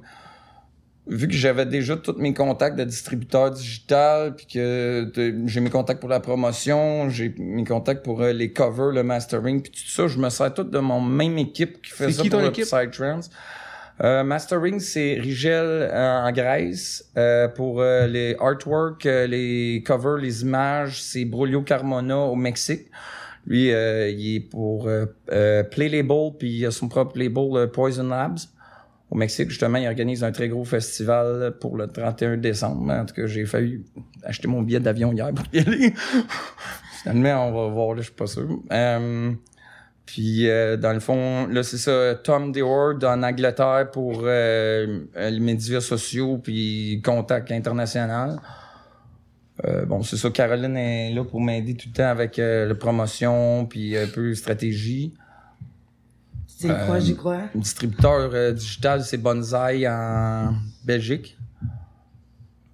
vu que j'avais déjà tous mes contacts de distributeurs digital, puis que j'ai mes contacts pour la promotion, j'ai mes contacts pour euh, les covers, le mastering, puis tout ça, je me sers tout de mon même équipe qui fait ça qui pour? Psytrance. Euh, mastering, c'est Rigel euh, en Grèce. Euh, pour euh, les artworks, euh, les covers, les images, c'est Brolio Carmona au Mexique. Lui, euh, il est pour euh, euh, Play Label, puis il a son propre label euh, Poison Labs. Au Mexique, justement, il organise un très gros festival pour le 31 décembre. En tout cas, j'ai failli acheter mon billet d'avion hier pour y aller. Finalement, on va voir, là, je suis pas sûr. Puis, dans le fond, là, c'est ça, Tom Deward en Angleterre pour les médias sociaux puis contact international. Euh, bon, c'est ça, Caroline est là pour m'aider tout le temps avec euh, la promotion puis un peu stratégie. C'est quoi, j'y crois? Distributeur euh, digital, c'est Bonsai en Belgique.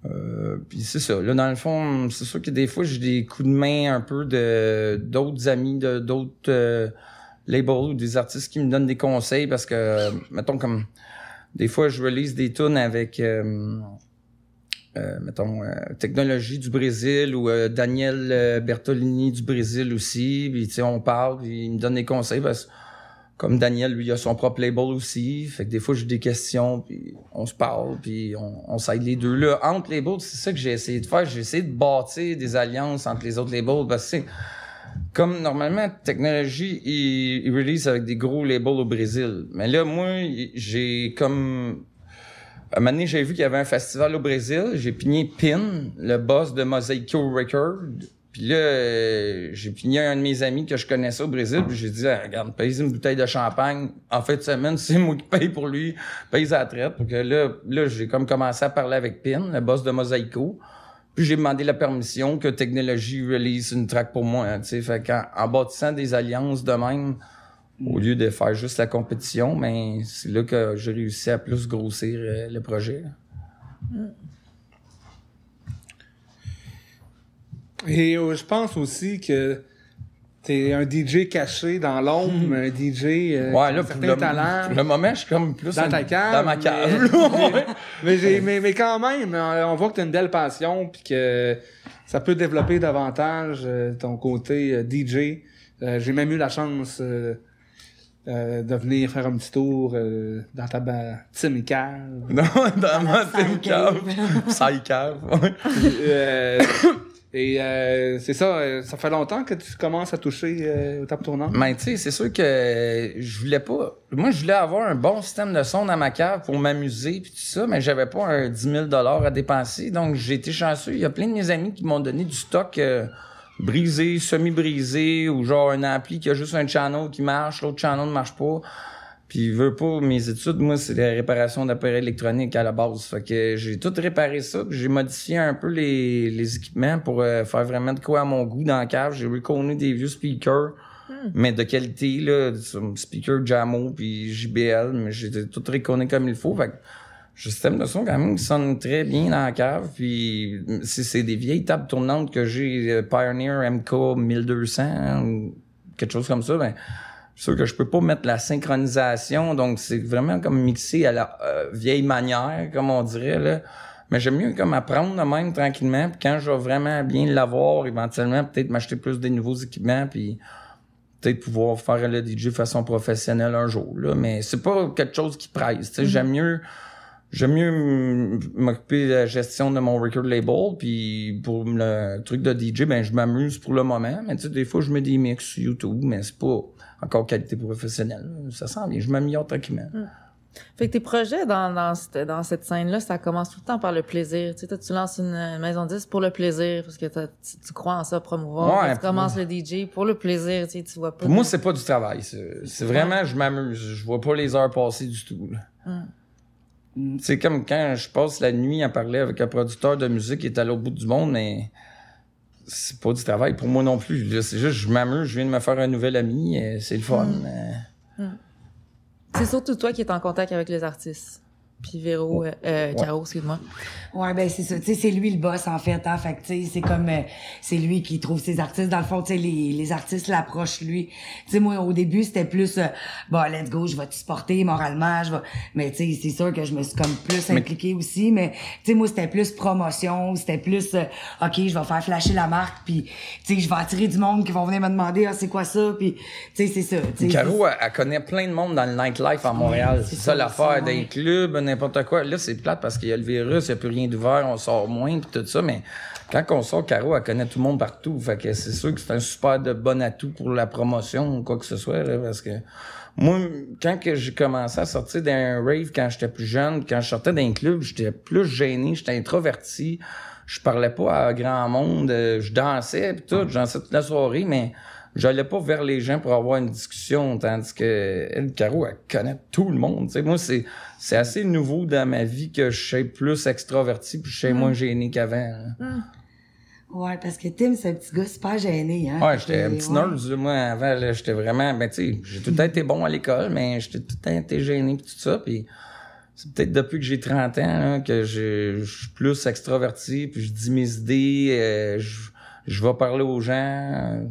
Euh, puis c'est ça. Là, dans le fond, c'est sûr que des fois, j'ai des coups de main un peu de d'autres amis, de d'autres euh, labels ou des artistes qui me donnent des conseils parce que, euh, mettons, comme des fois, je release des tunes avec, euh, euh, mettons, euh, Technologie du Brésil ou euh, Daniel Bertolini du Brésil aussi. Puis, tu sais, on parle, puis il me donne des conseils parce que comme Daniel, lui, il a son propre label aussi. Fait que des fois, j'ai des questions, puis on se parle, puis on, on s'aide les deux. Là, entre labels, c'est ça que j'ai essayé de faire. J'ai essayé de bâtir des alliances entre les autres labels. Parce que, comme normalement, technologie, il, il release avec des gros labels au Brésil. Mais là, moi, j'ai comme un moment donné, j'ai vu qu'il y avait un festival au Brésil. J'ai pigné Pin, le boss de Mosaico Record. Puis là, euh, j'ai pigné un de mes amis que je connaissais au Brésil. Puis j'ai dit, ah, regarde, paye une bouteille de champagne. En fait, semaine, c'est moi qui paye pour lui. Paye sa traite. Donc là, là j'ai comme commencé à parler avec Pin, le boss de Mosaico. Puis j'ai demandé la permission que Technologie release une track pour moi. Hein, fait qu'en en bâtissant des alliances de même, au lieu de faire juste la compétition, mais c'est là que j'ai réussi à plus grossir euh, le projet. Et euh, je pense aussi que t'es un DJ caché dans l'ombre, un DJ euh, Ouais, là, pour le, talents. pour le moment, je suis comme plus dans un- ta cave. Dans ma cave. mais, mais, mais, mais quand même, euh, on voit que tu as une belle passion puis que ça peut développer davantage ton côté DJ. J'ai même eu la chance euh, de venir faire un petit tour euh, dans ta ba- team cave. non, dans ma team cave. Psy cave, ouais. Euh, et euh, c'est ça, euh, ça fait longtemps que tu commences à toucher euh, aux tables tournantes. Mais tu sais, c'est sûr que je voulais pas. Moi, je voulais avoir un bon système de son dans ma cave pour m'amuser puis tout ça, mais j'avais pas un 10 000 à dépenser. Donc, j'ai été chanceux. Il y a plein de mes amis qui m'ont donné du stock euh, brisé, semi-brisé, ou genre un ampli qui a juste un channel qui marche, l'autre channel ne marche pas. Puis, veux pas, mes études, moi, c'est la réparation d'appareils électroniques à la base. Fait que j'ai tout réparé ça, puis j'ai modifié un peu les, les équipements pour euh, faire vraiment de quoi à mon goût dans la cave. J'ai reconnu des vieux speakers, mais de qualité, là, speaker Jamo puis JBL, mais j'ai tout reconnu comme il faut. Fait que j'ai un système de son quand même qui sonne très bien dans la cave, puis c'est c'est des vieilles tables tournantes que j'ai, euh, Pioneer MK 1200, hein, ou quelque chose comme ça, ben sûr que je peux pas mettre la synchronisation, donc c'est vraiment comme mixé à la euh, vieille manière, comme on dirait là. Mais j'aime mieux comme apprendre de même tranquillement, puis quand je vais vraiment bien l'avoir, éventuellement peut-être m'acheter plus des nouveaux équipements, puis peut-être pouvoir faire le DJ de façon professionnelle un jour là. Mais c'est pas quelque chose qui presse. tu sais. J'aime mieux J'aime mieux m'occuper de la gestion de mon record label, puis pour le truc de DJ, ben je m'amuse pour le moment. Mais tu sais, des fois, je mets des mix sur YouTube, mais c'est pas encore qualité professionnelle. Ça sent bien, je m'améliore tranquillement. Fait que tes projets dans, dans, cette, dans cette scène-là, ça commence tout le temps par le plaisir. Tu sais, toi, tu lances une euh, maison de disques pour le plaisir, parce que tu, tu crois en ça, promouvoir. Ouais, tu commences le DJ pour le plaisir, tu sais, tu vois pas. Pour moi, c'est pas du travail. C'est vraiment, je m'amuse. Je vois pas les heures passer du tout. là. C'est comme quand je passe la nuit à parler avec un producteur de musique qui est à l'autre bout du monde, mais c'est pas du travail pour moi non plus. C'est juste, je m'amuse, je viens de me faire un nouvel ami, c'est le fun. euh. C'est surtout toi qui es en contact avec les artistes. Puis Véro, euh, euh, Caro, excuse-moi. Ouais, ben c'est ça. Tu sais, c'est lui le boss en fait. Hein? Fait que tu sais, c'est comme euh, c'est lui qui trouve ses artistes. Dans le fond, tu sais, les, les artistes l'approchent lui. Tu sais, moi au début c'était plus, euh, bon, let's go, je vais te supporter moralement, je vais. Mais tu sais, c'est sûr que je me suis comme plus Mais- impliquée aussi. Mais tu sais, moi c'était plus promotion, c'était plus, euh, ok, je vais faire flasher la marque, puis tu sais, je vais attirer du monde qui vont venir me demander, ah c'est quoi ça, puis tu sais, c'est ça. tu sais, Caro, elle, elle connaît plein de monde dans le nightlife à Montréal. c'est c'est ça ça, l'affaire ça, d'un ouais. N'importe quoi. Là, c'est plate parce qu'il y a le virus, il n'y a plus rien d'ouvert, on sort moins, puis tout ça. Mais quand on sort, Caro, elle connaît tout le monde partout. Fait que c'est sûr que c'est un super de bon atout pour la promotion ou quoi que ce soit. Parce que moi, quand que j'ai commencé à sortir d'un rave quand j'étais plus jeune, quand je sortais d'un club, j'étais plus gêné, j'étais introverti. Je parlais pas à grand monde, euh, je dansais pis tout, je dansais toute la soirée, mais j'allais pas vers les gens pour avoir une discussion, tandis que Caro, elle connaît tout le monde. Moi, c'est c'est assez nouveau dans ma vie que je suis plus extraverti puis je suis moins gêné qu'avant. là. Ouais, parce que Tim, c'est un petit gars super gêné, hein. Ouais, j'étais un petit ouais. nerd, moi, avant, là, j'étais vraiment, ben, tu sais, j'ai tout le temps été bon à l'école, mais j'étais tout le temps été gêné pis tout ça, puis c'est peut-être depuis que j'ai 30 ans, là, que je suis plus extraverti, puis je dis mes idées, euh, je, je vais parler aux gens. euh.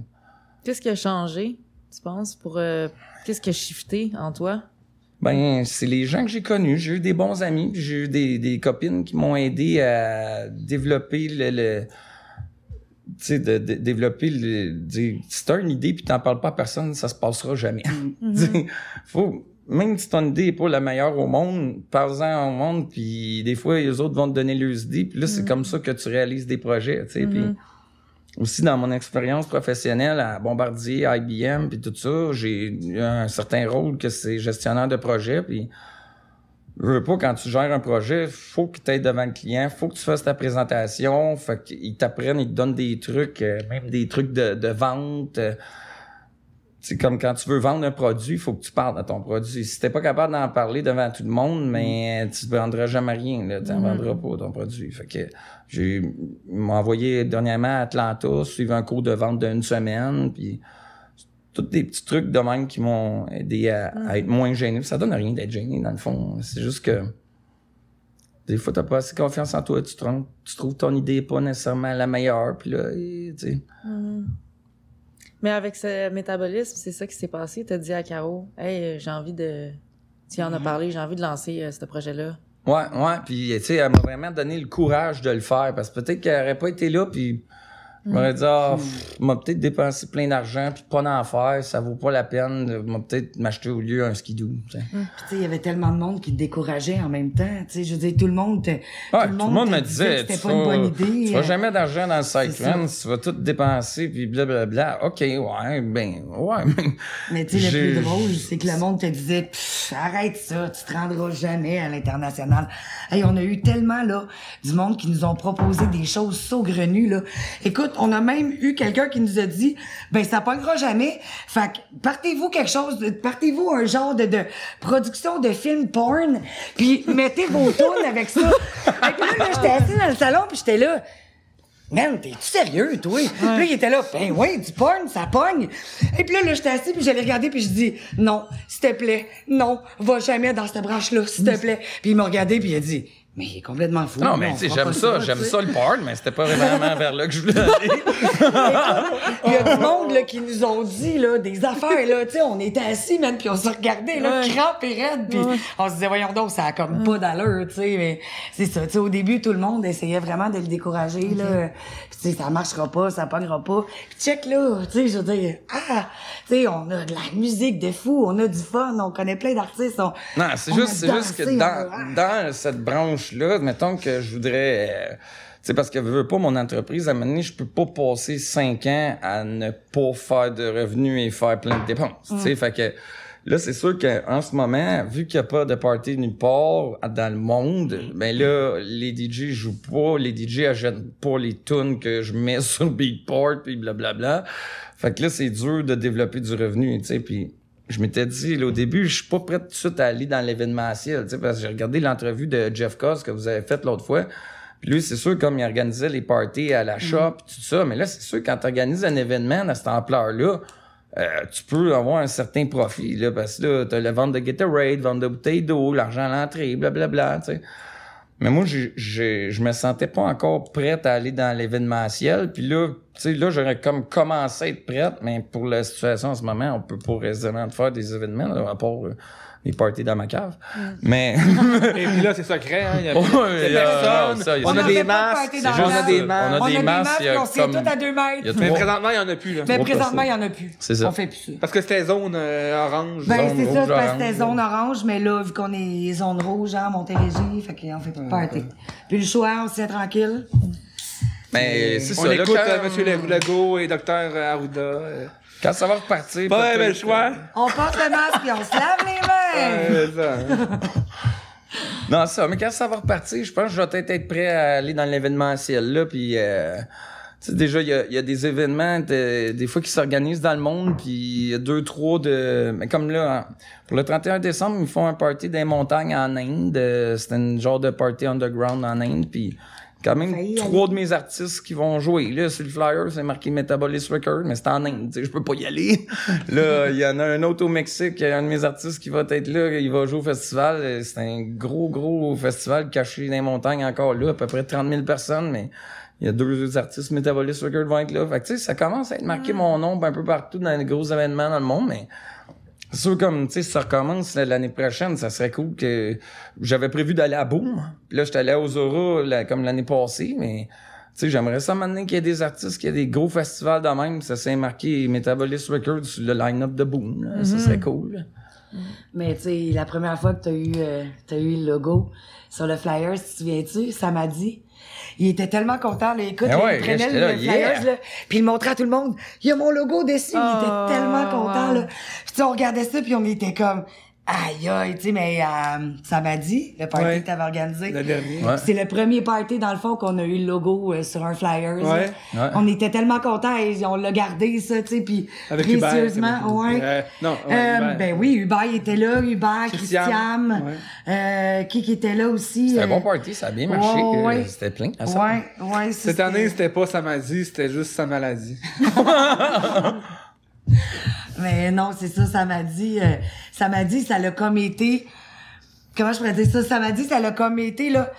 Qu'est-ce qui a changé, tu penses, pour... euh, Qu'est-ce qui a shifté en toi? Ben, c'est les gens que j'ai connus. J'ai eu des bons amis, j'ai eu des, des copines qui m'ont aidé à développer le... le tu sais, de, de- développer le... dire, Si t'as une idée puis t'en parles pas à personne, ça se passera jamais. Sais, Faut... Même si ton idée est pas la meilleure au monde, parle-en au monde, puis des fois, les autres vont te donner leurs idées, puis là, c'est comme ça que tu réalises des projets, tu sais, puis aussi dans mon expérience professionnelle à Bombardier, IBM, puis tout ça, j'ai eu un certain rôle que c'est gestionnaire de projet, puis Je veux pas, quand tu gères un projet, faut que tu ailles devant le client, faut que tu fasses ta présentation, fait qu'ils t'apprennent, ils te donnent des trucs, euh, même des trucs de, de vente. euh. C'est comme quand tu veux vendre un produit, il faut que tu parles de ton produit. Si t'es pas capable d'en parler devant tout le monde, mais tu vendras jamais rien, là. Tu n'en vendras pas ton produit. Fait que j'ai, envoyé dernièrement à Atlanta, suivre un cours de vente d'une semaine, puis tous des petits trucs de même qui m'ont aidé à, à être moins gêné. Ça donne rien d'être gêné, dans le fond. C'est juste que des fois, t'as pas assez confiance en toi. Tu, te rends- tu trouves ton idée pas nécessairement la meilleure. Puis là, et, tu sais. Mais avec ce métabolisme, c'est ça qui s'est passé. T'as dit à Caro, hey, euh, j'ai envie de. Tu en as parlé, j'ai envie de lancer euh, ce projet-là. Ouais, ouais. Puis, tu sais, elle m'a vraiment donné le courage de le faire. Parce que peut-être qu'elle aurait pas été là, puis je m'aurais dit, ah, pff, m'a peut-être dépensé plein d'argent, puis pas d'en faire, ça vaut pas la peine. M'a peut-être m'acheter au lieu un skidoo. sais. Puis, tu sais, il y avait tellement de monde qui te décourageait en même temps. Tu sais, je veux dire, tout le monde te, Ouais, tout le monde me disait c'était pas une bonne idée. tu feras euh, jamais d'argent dans le cyclone, tu vas tout dépenser, puis blablabla. OK, ouais, ben, ouais, mais... Mais tu sais, le plus drôle, c'est que le monde te disait, arrête ça, tu te rendras jamais à l'international. Hey, on a eu tellement, là, du monde qui nous ont proposé des choses saugrenues, là. Écoute, on a même eu quelqu'un qui nous a dit, ben, ça pognera jamais. Fait que, partez-vous quelque chose, partez-vous un genre de, de production de film porn, puis mettez vos tunes avec ça. Fait que là, là, j'étais assis dans le salon, puis j'étais là, Man, t'es-tu sérieux, toi? Puis là, il était là, ben oui, du porn, ça pogne. Et puis là, là, j'étais assis, puis j'allais regarder, puis je dis, non, s'il te plaît, non, va jamais dans cette branche-là, s'il te plaît. Puis il m'a regardé, puis il a dit, mais il est complètement fou. Non, mais tu sais, j'aime ça, j'aime ça le porn, mais c'était pas vraiment vers là que je voulais aller. Il y a du monde là, qui nous ont dit là, des affaires, là, tu sais, on était assis, man, puis on se regardait, là, Ouais. crampe et raide, puis on se disait, voyons donc, ça a comme pas d'allure, tu sais, mais c'est ça, tu sais, au début, tout le monde essayait vraiment de le décourager, là, Puis, tu sais, ça marchera pas, ça pognera pas, puis check, là, tu sais, je veux dire, ah, tu sais, on a de la musique de fou, on a du fun, on connaît plein d'artistes, on... Non, c'est juste, c'est juste que dans, a- dans cette branche-là, mettons que je voudrais, euh, tu sais, parce que je veux pas mon entreprise, à un moment donné, je peux pas passer cinq ans à ne pas faire de revenus et faire plein de dépenses, tu sais, fait que là, c'est sûr qu'en ce moment, vu qu'il y a pas de party nulle part dans le monde, ben là, les DJ jouent pas, les DJ achètent pas les tunes que je mets sur le beatport, puis blablabla. Fait que là, c'est dur de développer du revenu, tu sais, puis je m'étais dit, là, au début, je suis pas prêt tout de suite à aller dans l'événementiel, tu sais, parce que j'ai regardé l'entrevue de Jeff Cos que vous avez faite l'autre fois. Puis lui, c'est sûr, comme il organisait les parties à la shop, tout ça, mais là, c'est sûr, quand tu organises un événement de cette ampleur-là, euh, tu peux avoir un certain profit, là, parce que là, t'as la vente de Gatorade, vente de bouteilles d'eau, l'argent à l'entrée, blablabla, tu sais. Mais moi, j'ai, je me sentais pas encore prête à aller dans l'événementiel. Puis là, tu sais, là, j'aurais comme commencé à être prête, mais pour la situation en ce moment, on peut pas raisonnablement faire des événements, là, à part euh, les parties dans ma cave. Mais... Et puis là, c'est secret, hein. Il y a, personne. non, ça, il y a- on On a des masques. On a des On a masques. On a des masques, on s'est comme- tous à deux mètres. Mais présentement, il y en a plus, là. Mais présentement, il y personnes. en a plus. C'est ça. On fait plus ça. Parce que c'était zone euh, orange. Ben, c'est ça, parce que c'était zone orange, mais là, vu qu'on est zone rouge, hein, Montérégie, fait qu'on fait plus de party. Puis le choix, on se tient tranquille. Mais c'est on ça, là, écoute euh, Monsieur Legault et Docteur Arruda. Quand ça va repartir... Pas peut-être le choix. On porte le masque et on se lave les mains. Ouais, c'est ça. hein. Non, ça, mais quand ça va repartir, je pense que je vais peut-être être prêt à aller dans l'événementiel, là, puis... Euh, tu sais, déjà, il y a, il y a des événements, de- des fois, qui s'organisent dans le monde, puis il y a deux, trois de... Mais comme là, en- pour le 31 décembre, ils font un party des montagnes en Inde. euh, C'est un genre de party underground en Inde, puis quand même Failli trois de mes artistes qui vont jouer. Là, sur le flyer, c'est marqué Metabolis Record, mais c'est en Inde, je peux pas y aller. là, il y en a un autre au Mexique, il y a un de mes artistes qui va être là, il va jouer au festival. C'est un gros, gros festival caché dans les montagnes encore là, à peu près 30 000 personnes, mais il y a deux artistes Metabolis Record vont être là. Fait que, tu sais, ça commence à être marqué mon nom un peu partout dans les gros événements dans le monde, mais c'est sûr, comme, tu sais, si ça recommence l'année prochaine, ça serait cool que... J'avais prévu d'aller à Boom. Puis là, j'étais allé à Ozora, là, comme l'année passée, mais... Tu sais, j'aimerais ça maintenant qu'il y ait des artistes, qu'il y ait des gros festivals de même, ça s'est marqué Metabolis Records sur le line-up de Boom. là. Ça serait cool. Mais tu sais, la première fois que t'as eu, euh, t'as eu le logo sur le flyer, si tu te souviens-tu, ça m'a dit. Il était tellement content, là. Écoute, Ben là, ouais, il prenait le, là, le flyers, yeah. là, puis il le montrait à tout le monde. Il y a mon logo dessus. il Oh, était tellement content, wow. là. Puis tu sais, on regardait ça, puis on était comme, Aïe, aïe, tu sais, mais euh, ça m'a dit, le party Ouais. que t'avais organisé. Le dernier. Ouais. C'est le premier party, dans le fond, qu'on a eu le logo euh, sur un flyer. Ouais. Ouais. On était tellement contents et on l'a gardé, ça, tu sais, puis précieusement, c'est- ouais. Euh, non, ouais, Euh, ben oui, Hubert était là, Hubert, Christian. Christian, Ouais. euh, qui qui était là aussi. C'était un euh, bon party, ça a bien marché. Ouais, ouais. euh, C'était plein. à ça. Ouais, ouais, Cette année, c'était pas sa maladie, c'était juste sa maladie. Mais non, c'est ça, ça m'a dit, euh, ça m'a dit, ça l'a comme été, comment je pourrais dire ça, ça m'a dit, ça l'a comme été, là,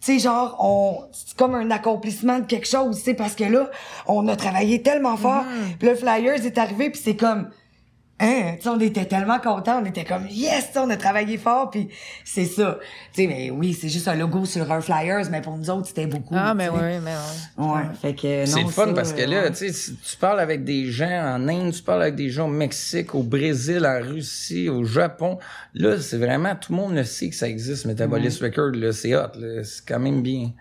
tu sais, genre, on, c'est comme un accomplissement de quelque chose, tu sais, parce que là, on a travaillé tellement fort, puis le Flyers est arrivé, puis c'est comme, hein, on était tellement contents, on était comme, yes, on a travaillé fort, puis c'est ça. Tu sais, mais oui, c'est juste un logo sur un Flyers, mais pour nous autres, c'était beaucoup. Ah, mais oui, mais oui. Ouais, fait que non, C'est le fun ça, parce que là, ouais. tu tu parles avec des gens en Inde, tu parles avec des gens au Mexique, au Brésil, en Russie, au Japon. Là, c'est vraiment, tout le monde le sait que ça existe, Metabolis Record, là, c'est hot, là, c'est quand même bien.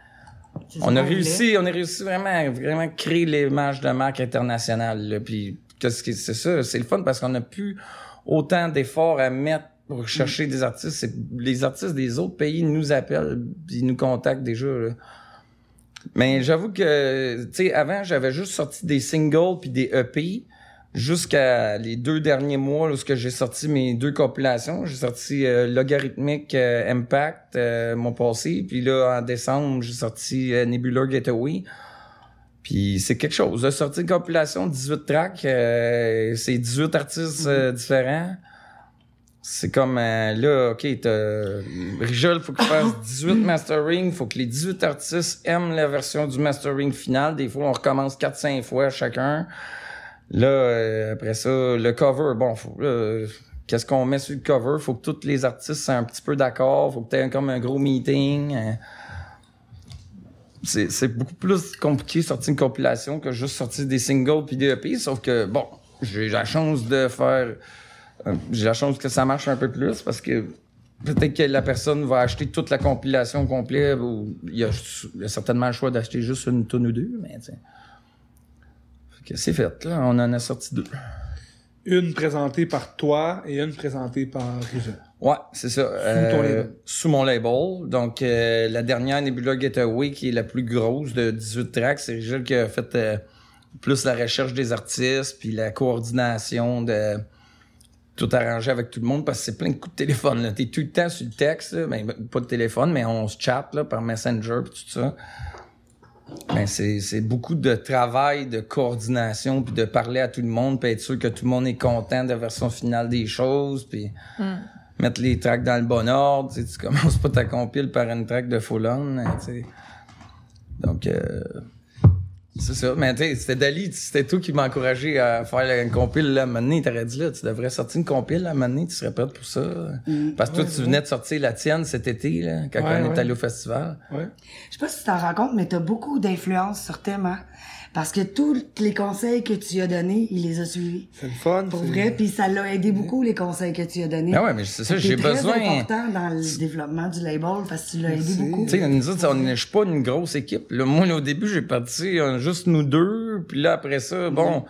On a réussi, on a réussi vraiment, à vraiment créer l'image de marque internationale, là, puis c'est ça, c'est le fun parce qu'on a plus autant d'efforts à mettre pour chercher des artistes. Les artistes des autres pays nous appellent, ils nous contactent déjà. Mais j'avoue que, tu sais, avant, j'avais juste sorti des singles puis des EP jusqu'à les deux derniers mois lorsque j'ai sorti mes deux compilations. J'ai sorti euh, Logarithmic euh, Impact, euh, mon passé, puis là, en décembre, j'ai sorti euh, Nebular Getaway. Puis c'est quelque chose. J'ai sorti une compilation, 18 tracks, euh, c'est 18 artistes euh, différents. C'est comme euh, là, ok, t'as Rigel, faut qu'il fasse 18 mastering, faut que les 18 artistes aiment la version du mastering final. Des fois, on recommence 4-5 fois chacun. Là, euh, après ça, le cover, bon, faut, qu'est-ce qu'on met sur le cover? Faut que tous les artistes soient un petit peu d'accord, faut que t'aies comme un gros meeting. C'est, beaucoup plus compliqué sortir une compilation que juste sortir des singles puis des EP, sauf que, bon, j'ai la chance de faire euh, j'ai la chance que ça marche un peu plus parce que peut-être que la personne va acheter toute la compilation complète ou il y a, certainement le choix d'acheter juste une tonne ou deux, mais que c'est fait, là. On en a sorti deux. Une présentée par toi et une présentée par Rigel. Ouais, c'est ça. ton label. Sous mon label. Donc, euh, la dernière Nebula Getaway, qui est la plus grosse de 18 tracks, c'est Rigel qui a fait euh, plus la recherche des artistes, puis la coordination de tout arranger avec tout le monde, parce que c'est plein de coups de téléphone. Là. T'es tout le temps sur le texte, là. Ben, pas de téléphone, mais on se chatte là, par Messenger, puis tout ça. Ben, c'est, c'est beaucoup de travail, de coordination, puis de parler à tout le monde, puis être sûr que tout le monde est content de la version finale des choses, puis mettre les tracks dans le bon ordre. Tu, sais, tu commences pas ta compile par une track de full on. hein, tu sais. Donc, euh, c'est ça. Mais tu sais, c'était Dali, c'était toi qui m'a encouragé à faire une compile là, à un moment donné. T'aurais dit là, tu devrais sortir une compile là, à un moment donné, tu serais prête pour ça. Parce que toi, tu venais de sortir la tienne cet été, là, quand Ouais, on est allé au festival. Ouais. Je sais pas si tu t'en rends compte, mais t'as beaucoup d'influence sur Tim, hein? Parce que tous les conseils que tu as donnés, il les a suivis. C'est le fun. Pour c'est- vrai, puis ça l'a aidé beaucoup, les conseils que tu as donnés. Ah ouais, mais c'est ça, j'ai besoin- important dans le développement du label parce que tu l'as aidé beaucoup. Tu sais, nous autres, on est- je suis pas une grosse équipe. Là, moi, là, au début, j'ai parti euh, juste nous deux. Puis là, après ça, bon,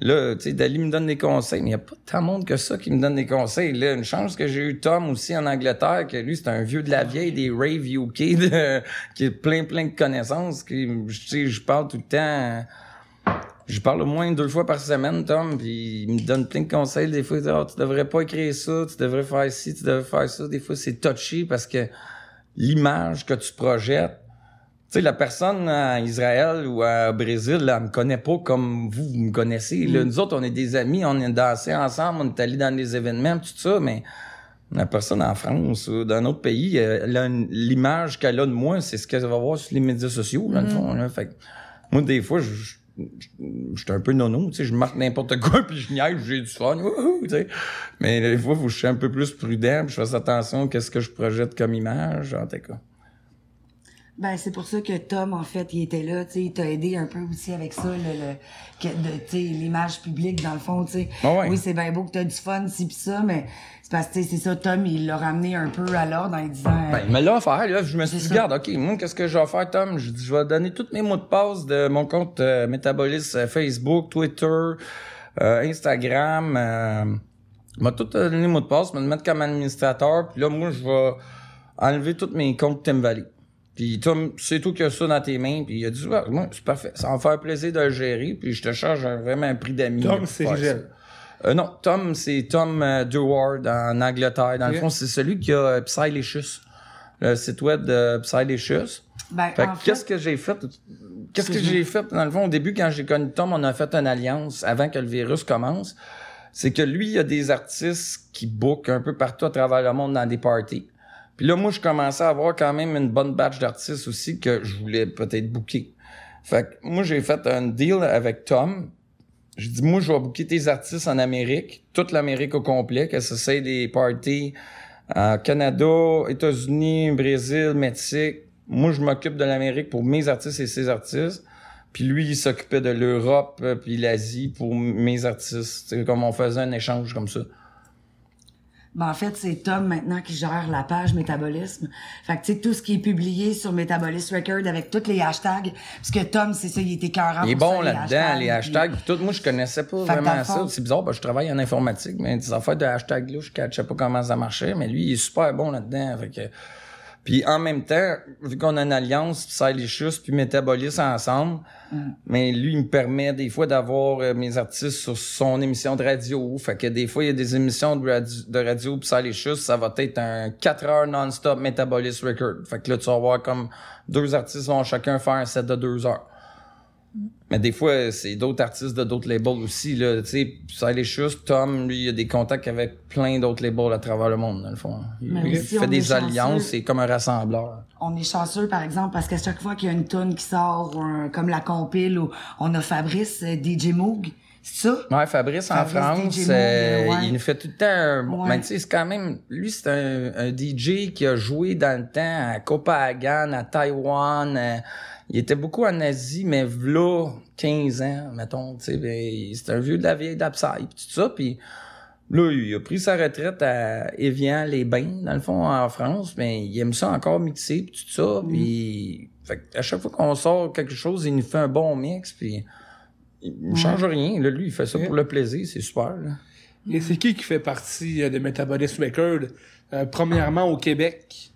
là, tu sais, Dali me donne des conseils. Mais il y a pas tant de monde que ça qui me donne des conseils. Là, une chance que j'ai eu Tom aussi en Angleterre, que lui, c'est un vieux de la vieille des rave UK, de- qui a plein, plein de connaissances. Qui, tu sais, je parle tout le temps... Je parle au moins deux fois par semaine, Tom, puis il me donne plein de conseils. Des fois, il dit, Ah, tu devrais pas écrire ça, tu devrais faire ci, tu devrais faire ça. Des fois, c'est touchy parce que l'image que tu projettes, sais, la personne à Israël ou à Brésil, là, elle me connaît pas comme vous, vous me connaissez. Là, nous autres, on est des amis, on est dansé ensemble, on est allés dans des événements, tout ça, mais la personne en France ou dans un autre pays, euh, l'image qu'elle a de moi, c'est ce qu'elle va voir sur les médias sociaux, dans le fond. Là. Fait que moi, des fois, je, je, j'étais un peu nono, tu sais, je marque n'importe quoi, puis je niaise, j'ai du fun, tu sais. Mais des fois, faut que je sois un peu plus prudent, puis je fasse attention à ce que je projette comme image, en tout cas. Ben, c'est pour ça que Tom, en fait, il était là, tu sais, il t'a aidé un peu aussi avec ça, le, le- tu sais, l'image publique, dans le fond, tu sais. Ah ouais. Oui, c'est bien beau que t'as du fun, ci pis ça, mais c'est parce que, c'est ça, Tom, il l'a ramené un peu à l'ordre en disant... euh, Ben, il me l'a offert, là. Je me suis dit, regarde, OK, moi, qu'est-ce que je vais faire, Tom? Je dis, je vais donner tous mes mots de passe de mon compte euh, Métabolis euh, Facebook, Twitter, euh, Instagram, euh, m'a tout donné le mot de passe, me le mettre comme administrateur, puis là, moi, je vais enlever tous mes comptes Tim Valley. Puis Tom, c'est tout qui a ça dans tes mains. Puis il a dit, ouais, moi, c'est parfait. Ça va me faire plaisir de le gérer. Puis je te charge vraiment un prix d'amis. Tom, c'est Rigel. Euh, non, Tom, c'est Tom euh, Dewar en Angleterre. Dans le fond, c'est celui qui a euh, Psylicious, le site web de Psylicious. Ben, Fait en que fait, qu'est-ce que j'ai fait? Qu'est-ce que j'ai fait? Dans le fond, au début, quand j'ai connu Tom, on a fait une alliance avant que le virus commence. C'est que lui, il y a des artistes qui bookent un peu partout à travers le monde dans des parties. Puis là, moi, je commençais à avoir quand même une bonne batch d'artistes aussi que je voulais peut-être booker. Fait que moi, j'ai fait un deal avec Tom. J'ai dit, moi, je vais booker tes artistes en Amérique, toute l'Amérique au complet, que ce soit des parties en Canada, États-Unis, Brésil, Mexique. Moi, je m'occupe de l'Amérique pour mes artistes et ses artistes. Puis lui, il s'occupait de l'Europe euh, puis l'Asie pour mes artistes. C'est comme on faisait un échange comme ça. Ben, en fait, c'est Tom maintenant qui gère la page Métabolisme. Fait que, tu sais, tout ce qui est publié sur Métabolisme Record avec tous les hashtags, parce que Tom, c'est ça, il était carré. Il est bon là-dedans, les hashtags. pis tout, moi, je connaissais pas Fait vraiment fond- ça. C'est bizarre, parce que je travaille en informatique, mais des affaires de hashtags là, je catchais pas comment ça marchait, mais lui, il est super bon là-dedans. Fait que... Puis en même temps, vu qu'on a une alliance, Silicious puis Métabolis ensemble, mais lui, il me permet des fois d'avoir euh, mes artistes sur son émission de radio. Fait que des fois, il y a des émissions de radio, de radio puis Silicious, ça va être un 4 heures non-stop Métabolis record. Fait que là, tu vas voir comme deux artistes vont chacun faire un set de deux heures. Mais des fois, c'est d'autres artistes de d'autres labels aussi. Là, tu sais, Silicious, Tom, lui, il a des contacts avec plein d'autres labels à travers le monde, dans le fond. Il, fait des alliances, c'est comme un rassembleur. On est chanceux, par exemple, parce qu'à chaque fois qu'il y a une tune qui sort, ou un- comme la compile, où on a Fabrice, euh, DJ Moog, c'est ça? Ouais, Fabrice, en France, Moog, euh, ouais. il nous fait tout le temps un... Ouais. Mais tu sais, c'est quand même... Lui, c'est un, un DJ qui a joué dans le temps à Copenhagen, à Taïwan. euh, il était beaucoup en Asie, mais v'là 15 ans, mettons. Tu sais, ben, c'est un vieux de la vieille d'Apsai, pis tout ça. Puis là, il a pris sa retraite à Évian-les-Bains, dans le fond, en France. Mais il aime ça encore mixer, pis tout ça. Puis... Fait à chaque fois qu'on sort quelque chose, il nous fait un bon mix, puis... Il ne change rien. Là, lui, il fait ça pour le plaisir. C'est super. Là. Et c'est qui qui fait partie euh, de Metabolism Record? Euh, premièrement, au Québec,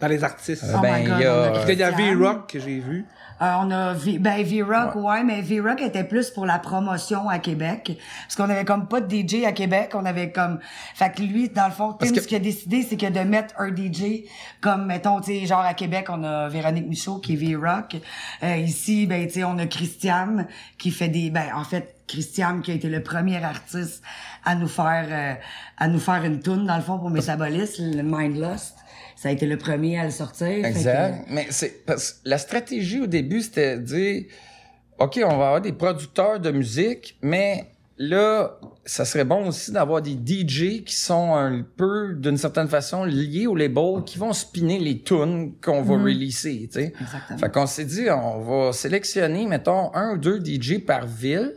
dans les artistes. Oh ben, my God, il y a- qu'il y a. V-Rock que j'ai vu. Euh, on a V- ben V-Rock, ouais. mais V-Rock était plus pour la promotion à Québec. Parce qu'on avait comme pas de DJ à Québec, on avait comme... Fait que lui, dans le fond, Tim, que- ce qu'il a décidé, c'est que de mettre un DJ comme, mettons, tu sais, genre à Québec, on a Véronique Michaud qui est V-Rock. Euh, ici, ben, tu sais, on a Christiane qui fait des... Ben, en fait, Christiane qui a été le premier artiste à nous faire euh, à nous faire une tune dans le fond pour Métabolisme, le Mindlust. Ça a été le premier à le sortir. Que- Exact. Mais c'est parce que la stratégie au début, c'était de dire OK, on va avoir des producteurs de musique, mais là, ça serait bon aussi d'avoir des DJ qui sont un peu, d'une certaine façon, liés au label, qui vont spinner les tunes qu'on va releaser, tu sais. Exactement. Fait qu'on s'est dit, on va sélectionner, mettons, un ou deux DJ par ville.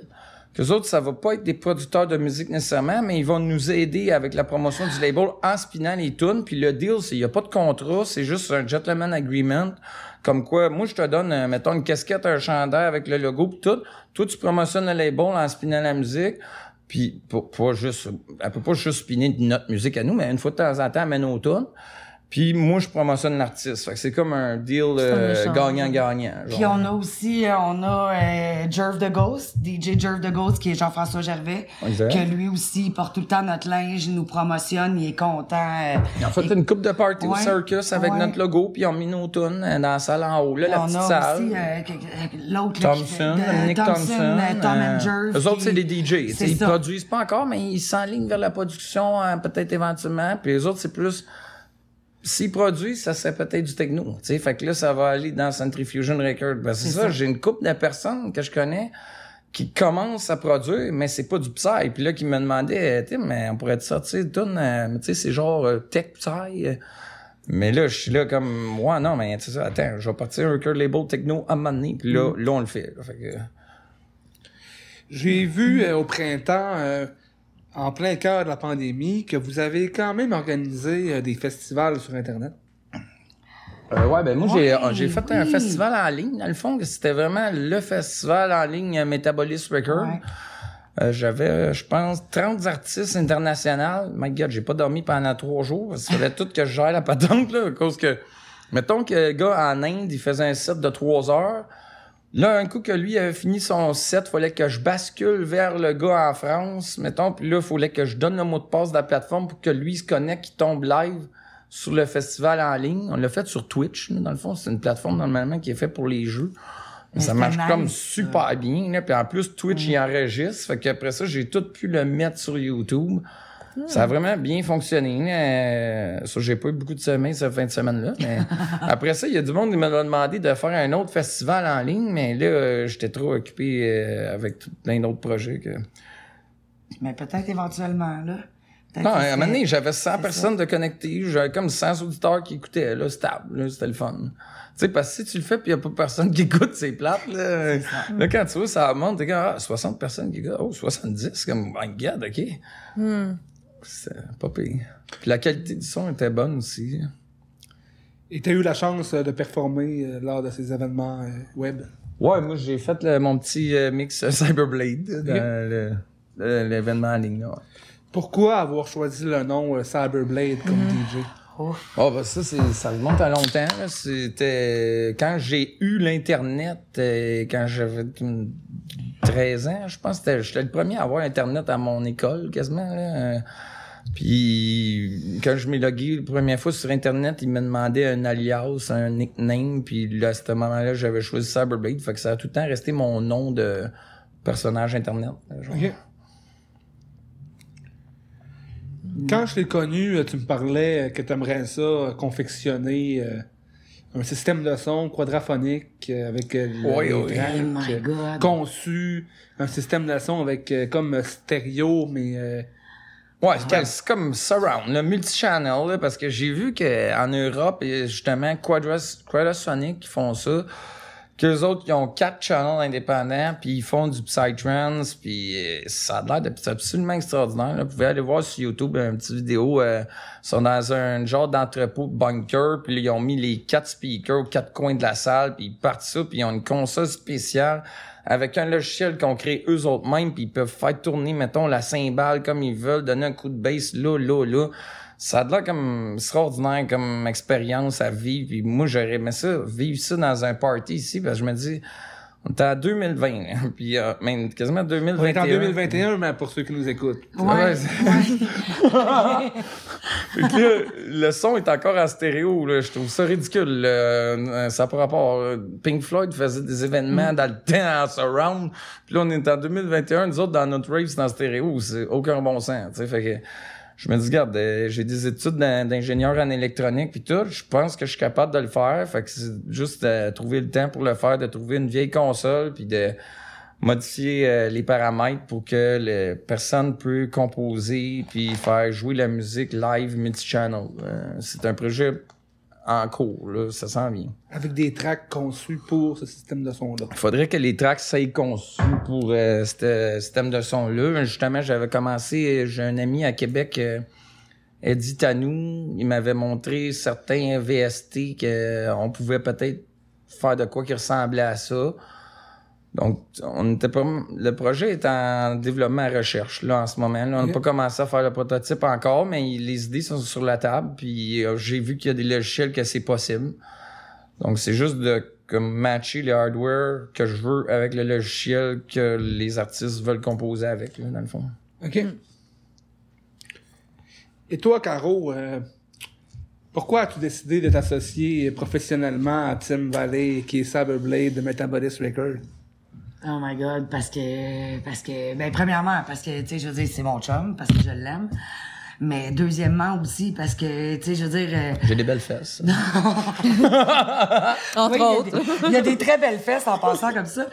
Que autres, ça va pas être des producteurs de musique nécessairement, mais ils vont nous aider avec la promotion du label en spinant les tunes. Puis le deal, c'est il y a pas de contrat, c'est juste un gentleman agreement. Comme quoi, moi, je te donne, euh, mettons, une casquette, un chandail avec le logo pis tout. Toi, tu promotionnes le label en spinant la musique. Puis pas, pas juste, elle peut pas juste spinner notre musique à nous, mais une fois de temps en temps, elle met nos tunes. Puis moi, je promotionne l'artiste. Fait que c'est comme un deal euh, gagnant-gagnant. Puis genre. on a aussi, euh, on a euh, Jerv de Ghost, DJ Jerv de Ghost, qui est Jean-François Gervais, Exact. que lui aussi il porte tout le temps notre linge, il nous promotionne, il est content. euh, ont fait il- une coupe de party au circus avec ouais. notre logo, puis ont mis nos tunes euh, dans la salle en haut, là, la on petite a salle. aussi euh, l'autre Thompson, de- Dominique Thompson. euh, Tom euh, and Jerv. eux autres, c'est des DJ. Ils produisent pas encore, mais ils s'enlignent vers la production, euh, peut-être éventuellement. Puis les autres, c'est plus... S'ils produisent, ça serait peut-être du techno. tu sais. Fait que là, ça va aller dans Centrifusion Record. Ben, c'est ça, ça. j'ai une couple de personnes que je connais qui commencent à produire, mais c'est pas du Psy. Puis là, qui me demandaient, Tim, mais on pourrait te sortir tune, euh, mais tu sais, c'est genre euh, tech Psy. Mais là, je suis là comme, ouais, non, mais tu sais, ça, attends, je vais partir un record label techno à un moment donné. Puis là, là, on le fait. Fait que, J'ai vu euh, au printemps, euh, en plein cœur de la pandémie, que vous avez quand même organisé euh, des festivals sur Internet? Euh, ouais, ben moi, j'ai, Ouais, j'ai fait un festival en ligne, dans le fond, c'était vraiment le festival en ligne euh, Metabolis Record. Ouais. Euh, j'avais, euh, je pense, 30 artistes internationaux. My God, j'ai pas dormi pendant trois jours. Parce qu'il fallait tout que je gère la patente, là, à cause que... Mettons que le gars en Inde, il faisait un set de trois heures. Là, un coup que lui avait fini son set, fallait que je bascule vers le gars en France, mettons, puis là, il fallait que je donne le mot de passe de la plateforme pour que lui se connecte, qu'il tombe live sur le festival en ligne. On l'a fait sur Twitch, dans le fond. C'est une plateforme, normalement, qui est faite pour les jeux. Mais ça marche nice, comme ça. super bien. Là. Puis en plus, Twitch, il enregistre. Fait qu'après ça, j'ai tout pu le mettre sur YouTube. Ça a vraiment bien fonctionné. Euh, ça, j'ai pas eu beaucoup de semaines cette fin de semaine-là. Mais après ça, il y a du monde qui m'a demandé de faire un autre festival en ligne. Mais là, euh, j'étais trop occupé euh, avec tout- plein d'autres projets que... Mais peut-être éventuellement, là. Peut-être Non, à un moment donné, j'avais 100 c'est personnes de connectées. J'avais comme 100 auditeurs qui écoutaient. Là, stable. Là, c'était le fun. Tu sais, parce que si tu le fais puis y a pas personne qui écoute, c'est plate, là. Là, quand tu vois, ça monte, t'es comme, ah, 60 personnes qui écoutent. Oh, 70, comme, my God, OK. C'est pas pire. Puis la qualité du son était bonne aussi. Et tu as eu la chance euh, de performer euh, lors de ces événements euh, web? Ouais, moi, j'ai fait le- mon petit mix Cyberblade dans l'événement en ligne, là. Pourquoi avoir choisi le nom Cyberblade comme DJ? Oh, ben ça, c'est, ça remonte à longtemps. C'était quand j'ai eu l'Internet, quand j'avais hum, 13 ans, je pense que c'était- j'étais le premier à avoir Internet à mon école, quasiment. Là. Puis quand je m'ai logué la première fois sur Internet, il me demandait un alias, un nickname, puis là, à ce moment-là, j'avais choisi Cyberblade, fait que ça a tout le temps resté mon nom de personnage Internet. genre. Ok. Quand je t'ai connu, euh, tu me parlais que tu aimerais ça euh, confectionner euh, un système de son quadraphonique avec le- Oui, les oui. tracks, Oh my God. conçu, un système de son avec euh, comme stéréo, mais euh, Ouais, c'est comme- Surround, le multi-channel, là, parce que j'ai vu qu'en Europe, il y a justement, Quadras, Quadrasonic qui font ça, qu'eux autres, ils ont quatre channels indépendants, puis ils font du Psytrance, puis euh, ça a l'air absolument extraordinaire. Là. Vous pouvez aller voir sur YouTube une petite vidéo, euh, ils sont dans un genre d'entrepôt de bunker, puis ils ont mis les quatre speakers aux quatre coins de la salle, puis ils partent ça, puis ils ont une console spéciale avec un logiciel qu'on crée eux autres mêmes, puis ils peuvent faire tourner, mettons, la cymbale comme ils veulent, donner un coup de bass là, là, là. Ça a l'air comme extraordinaire comme expérience à vivre. Puis moi, j'aurais aimé ça, vivre ça dans un party ici, parce que je me dis, on est en 2020, là, puis euh, même quasiment on est 2021. en 2021, mais pour ceux qui nous écoutent. Ouais, Ouais. c'est- Fait que là, le son est encore en stéréo, là. Je trouve ça ridicule. euh, ça pas rapport. euh, Pink Floyd faisait des événements dans le temps en surround. Puis là, on est en 2021. Nous autres, dans notre rave, c'est en stéréo. C'est aucun bon sens, tu sais. Fait que je me dis, regarde, euh, j'ai des études d'in- d'ingénieur en électronique puis tout. Je pense que je suis capable de le faire. Fait que c'est juste de trouver le temps pour le faire, de trouver une vieille console puis de modifier euh, les paramètres pour que le, personne peut composer puis faire jouer la musique live multi-channel. Euh, c'est un projet en cours, là, ça s'en vient. Avec des tracks conçus pour ce système de son-là. Il faudrait que les tracks soient conçus pour euh, ce système de son-là. Justement, j'avais commencé, j'ai un ami à Québec, euh, Eddie Tanou, il m'avait montré certains VST qu'on pouvait peut-être faire de quoi qui ressemblait à ça. Donc, on était pas, le projet est en développement à recherche, là, en ce moment. Là, on n'a pas commencé à faire le prototype encore, mais les idées sont sur la table, puis euh, j'ai vu qu'il y a des logiciels que c'est possible. Donc, c'est juste de comme matcher le hardware que je veux avec le logiciel que les artistes veulent composer avec, là, dans le fond. OK. Et toi, Caro, euh, pourquoi as-tu décidé de t'associer professionnellement à Tim Valley, qui est Cyberblade de Metabolist Records? Oh my god, parce que, parce que, ben, premièrement, parce que, tu sais, je veux dire, c'est mon chum, parce que je l'aime. Mais deuxièmement aussi, parce que, tu sais, je veux dire, euh, J'ai des belles fesses. Entre oui, il y a autres. des- Il y, a des très belles fesses en passant comme ça.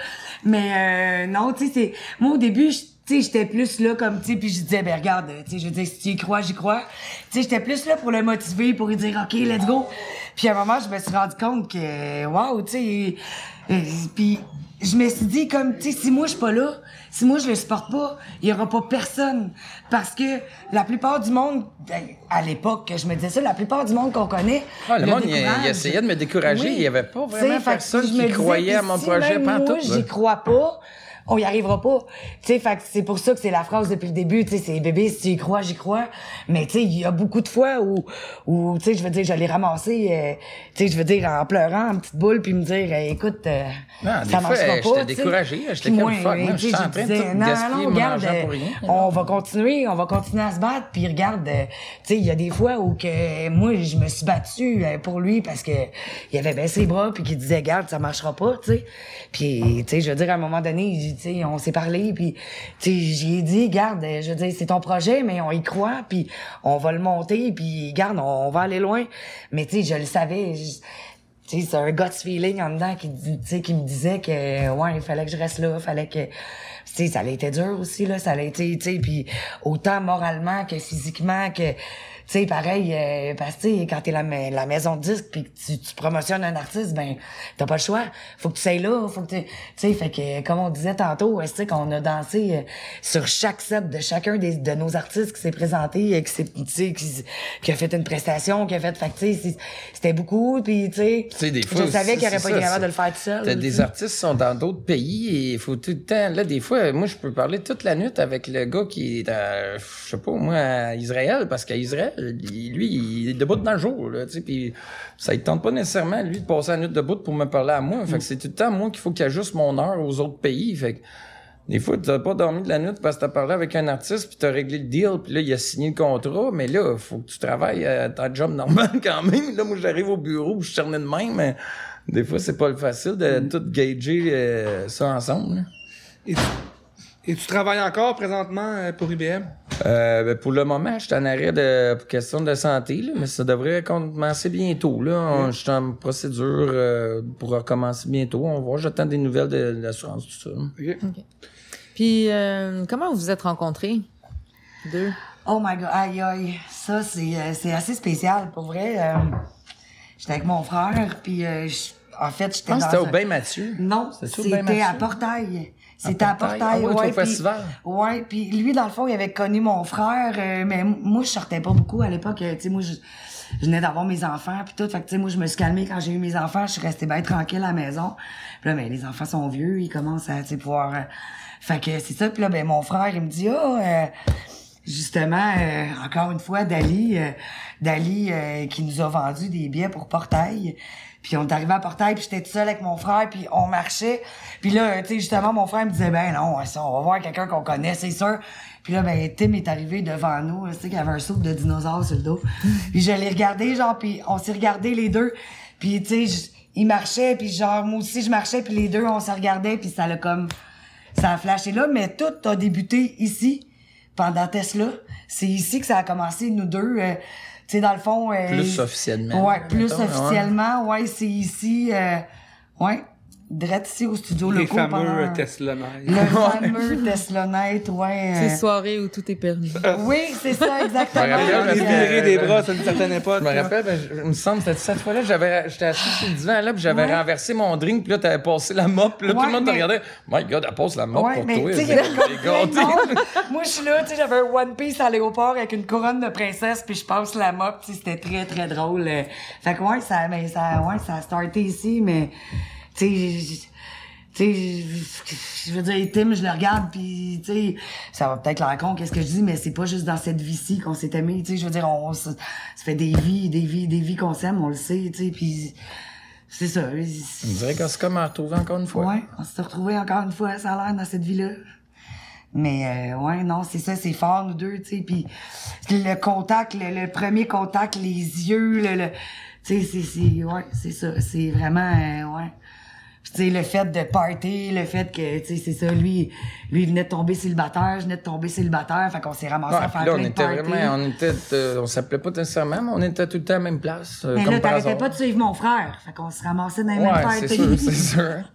Mais euh, non, tu sais, c'est moi au début, je- tu sais, j'étais plus là comme tu sais, puis je disais ben regarde, tu sais, je veux dire si tu y crois, j'y crois. Tu sais, j'étais plus là pour le motiver, pour lui dire OK, let's go. Puis à un moment, je me suis rendu compte que waouh, tu sais, euh, puis je me suis dit comme tu sais, si moi je suis pas là, si moi je le supporte pas, il y aura pas personne parce que la plupart du monde ben, à l'époque que je me disais ça, la plupart du monde qu'on connaît, Ah, le monde, il, essayait de me décourager. Oui. Il y avait pas vraiment personne qui croyait à mon si projet même. Moi, j'y crois pas. On y arrivera pas. Tu sais, c'est pour ça que c'est la phrase depuis le début, tu sais, c'est bébé, si tu y crois, j'y crois. Mais tu sais, il y a beaucoup de fois où, où tu sais, je veux dire, je l'ai ramassé, euh, tu sais, je veux dire, en pleurant, en petite boule, puis me dire, euh, écoute, euh, Non, ça marchera j'étais pas. tu sais. découragé, j'étais comme, fuck, moi, je suis en train de tout non, gaspiller non, regarde, pour rien. on va continuer, on va continuer à se battre, puis regarde, euh, tu sais, il y a des fois où que moi, je me suis battue euh, pour lui parce que il avait baissé les bras, puis qu'il disait, regarde, ça marchera pas, tu sais. Puis, tu sais, je veux dire, à un moment donné, on s'est parlé, puis, tu sais, j'ai dit, garde, je veux dire, c'est ton projet, mais on y croit, puis on va le monter, puis, garde, on, va aller loin. Mais, tu je le savais. je- c'est un gut feeling en dedans qui, tu qui me disait que, ouais, il fallait que je reste là, fallait que, ça allait été dur aussi, là, ça allait été, tu puis autant moralement que physiquement que, sais, pareil, euh, parce que, quand t'es la, ma- la maison de disque puis que tu, tu promotionnes un artiste, ben, t'as pas le choix. Faut que tu sois là, faut que tu, tu sais, fait que, comme on disait tantôt, euh, tu qu'on a dansé euh, sur chaque set de chacun des, de nos artistes qui s'est présenté, euh, qui s'est, qui, qui a fait une prestation, qui a fait, fait tu sais, c'était beaucoup, puis tu sais, je savais qu'il aurait c'est pas été capable de le faire tout seul. T'as des artistes qui sont dans d'autres pays et il faut tout le temps. Là, des fois, moi, je peux parler toute la nuit avec le gars qui est à, je sais pas, moi, à Israël, parce qu'à Israël, lui, il est debout dans le jour, là, tu sais, puis ça ne tente pas nécessairement, lui, de passer la nuit debout pour me parler à moi. Fait que c'est tout le temps moi qu'il faut qu'il ajuste mon heure aux autres pays. Fait que des fois, t'as pas dormi de la nuit parce que t'as parlé avec un artiste puis t'as réglé le deal puis là, il a signé le contrat, mais là, faut que tu travailles à ta job normal quand même. Là, moi, j'arrive au bureau, je suis de même, mais des fois, c'est pas le facile de tout gager euh, ça ensemble. là. Et et tu travailles encore présentement euh, pour IBM? Euh, ben, pour le moment, je suis en arrêt de pour question de santé, là, mais ça devrait commencer bientôt. Là. On- Je suis en procédure euh, pour recommencer bientôt. On va voir, j'attends des nouvelles de, l'assurance, tout ça. là. Ok. Puis, euh, comment vous vous êtes rencontrés? Deux? Oh my god, aïe aïe, ça c'est c'est assez spécial pour vrai. euh, j'étais avec mon frère puis euh, je- en fait j'étais pense dans c'était au Bain Mathieu. Non, c'était à? Portail. C'était à Portail? Ah oui, ouais. puis- festival. Ouais, puis lui dans le fond, il avait connu mon frère, euh, mais moi je sortais pas beaucoup à l'époque. euh, Tu sais, moi je, je venais d'avoir mes enfants puis tout. Fait que tu sais, moi je me suis calmée quand j'ai eu mes enfants. Je suis restée bien tranquille à la maison. Puis là, ben les enfants sont vieux, ils commencent à tu sais, pouvoir. euh, fait que c'est ça. Puis là, ben mon frère il me dit ah. euh, justement, euh, encore une fois, Dali, euh, Dali euh, qui nous a vendu des billets pour Portail. Puis on est arrivé à Portail, puis j'étais toute seule avec mon frère, puis on marchait. Puis là, tu sais, justement, mon frère me disait, ben non, ça, on va voir quelqu'un qu'on connaît, c'est sûr. Puis là, ben Tim est arrivé devant nous, tu sais, qu'il avait un soupe de dinosaure sur le dos. puis je l'ai regardé, genre, puis on s'est regardé les deux. Puis, tu sais, il marchait, puis genre, moi aussi, je marchais, puis les deux, on se regardait, puis ça l'a comme... Ça a flashé là, mais tout a débuté ici, pendant Tesla. C'est ici que ça a commencé, nous deux. euh, sais, dans le fond... euh, Plus officiellement, Ouais, plus mettons, ouais. officiellement, ouais, c'est ici... Euh, ouais, direct ici au studio Les fameux pendant- euh, Tesla Night. Le fameux Tesla Night, ouais. Ces euh, soirées où tout est permis. Oui, c'est ça, exactement. Je me rappelle, virer des bras, c'est une certaine époque. Je me rappelle, ben, je- il me semble, c'était cette fois-là, j'avais, j'étais assis sur le divan, là, puis j'avais Ouais. renversé mon drink, puis là, t'avais passé la mop, puis là, tout le monde te mais- regardait. My God, elle passe la mop Ouais, pour mais toi. monde. Moi, je suis là, tu sais, j'avais un One Piece à l'aéroport avec une couronne de princesse, puis je passe la mop, tu sais, c'était très, très drôle. euh. Fait que ouais, ça, mais ça, ouais, ça a starté ici, mais, tu sais, je veux dire, Tim, je le regarde, puis tu sais, ça va peut-être l'air con, qu'est-ce que je dis, mais c'est pas juste dans cette vie-ci qu'on s'est aimé, tu sais, je veux dire, on, se- ça fait des vies, des vies, des vies qu'on s'aime, on le sait, tu sais, puis c'est ça. On dirait qu'on s'est comme retrouvé encore une fois. Ouais, on s'est retrouvés encore une fois, ça a l'air, dans cette vie-là. Mais euh, ouais, non, c'est ça, c'est fort, nous deux, tu sais. Puis le contact, le, le premier contact, les yeux, le... le tu sais, c'est, c'est... Ouais, c'est ça. C'est vraiment... euh, ouais. Sais, le fait de party, le fait que, tu sais, c'est ça, lui, lui, il venait de tomber célibataire, je venais de tomber célibataire, fait qu'on s'est ramassé Ouais, à faire là, on plein de était parties. vraiment, on était, euh, on s'appelait pas nécessairement, mais on était tout le temps à la même place. euh, Mais comme là, t'arrêtais pas de suivre mon frère, fait qu'on se ramassait dans les mêmes Ouais, parties. c'est sûr, c'est sûr.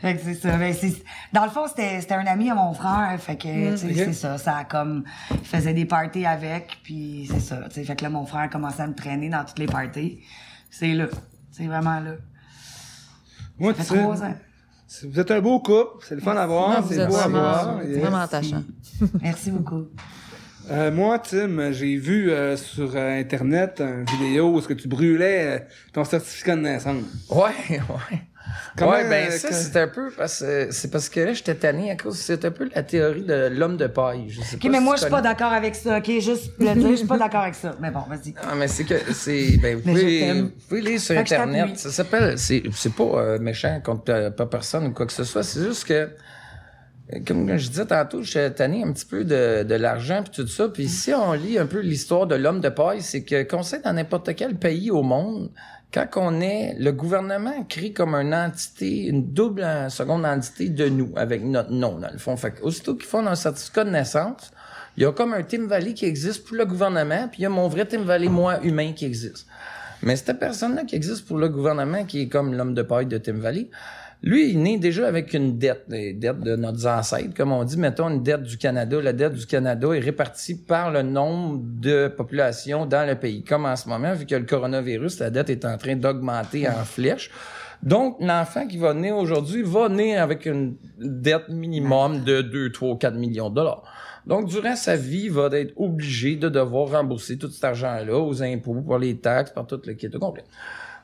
Fait que c'est ça. Ben, c'est- dans le fond, c'était, c'était un ami à mon frère. Fait que, tu sais, c'est ça. Ça a comme, il faisait des parties avec, puis c'est ça. Tu sais, fait que là, mon frère commençait à me traîner dans toutes les parties. C'est là. C'est vraiment là. Moi, Ça tu fait sais, trois ans. vous êtes un beau couple, c'est le fun à voir, c'est beau à vraiment, voir. c'est Yes. vraiment attachant. Merci beaucoup. Euh, moi, Tim, j'ai vu euh, sur euh, Internet une vidéo où ce que tu brûlais euh, ton certificat de naissance. Ouais, ouais. Comment, ouais, ben euh, ça, que- c'est un peu parce que c'est parce que là, j'étais tanné à cause c'est un peu la théorie de l'homme de paille. Je sais OK, pas mais si moi, je suis pas d'accord avec ça, OK? Juste le dire, je suis pas d'accord avec ça. Mais bon, vas-y. Ah, mais c'est que c'est ben vous je pouvez, vous pouvez lire sur Fait je internet. Ça s'appelle c'est c'est pas euh, méchant contre euh, pas personne ou quoi que ce soit. C'est juste que comme je disais tantôt, j'étais tanné un petit peu de, de l'argent puis tout ça. Puis si on lit un peu l'histoire de l'homme de paille, c'est que qu'on sait dans n'importe quel pays au monde, quand on est, le gouvernement crée comme une entité, une double euh, seconde entité de nous, avec notre nom, dans le fond. Fait aussitôt qu'ils font un certificat de naissance, il y a comme un Tim Valley qui existe pour le gouvernement, puis il y a mon vrai Tim Valley, moi, humain, qui existe. Mais cette personne-là qui existe pour le gouvernement, qui est comme l'homme de paille de Tim Valley, lui, il né déjà avec une dette, des dettes de nos ancêtres, comme on dit, mettons une dette du Canada. La dette du Canada est répartie par le nombre de populations dans le pays. Comme en ce moment, vu que le coronavirus, la dette est en train d'augmenter en flèche. Donc, l'enfant qui va naître aujourd'hui va naître avec une dette minimum de 2, 3, 4 millions de dollars. Donc, durant sa vie, il va être obligé de devoir rembourser tout cet argent-là aux impôts, pour les taxes, par tout le kit au complet.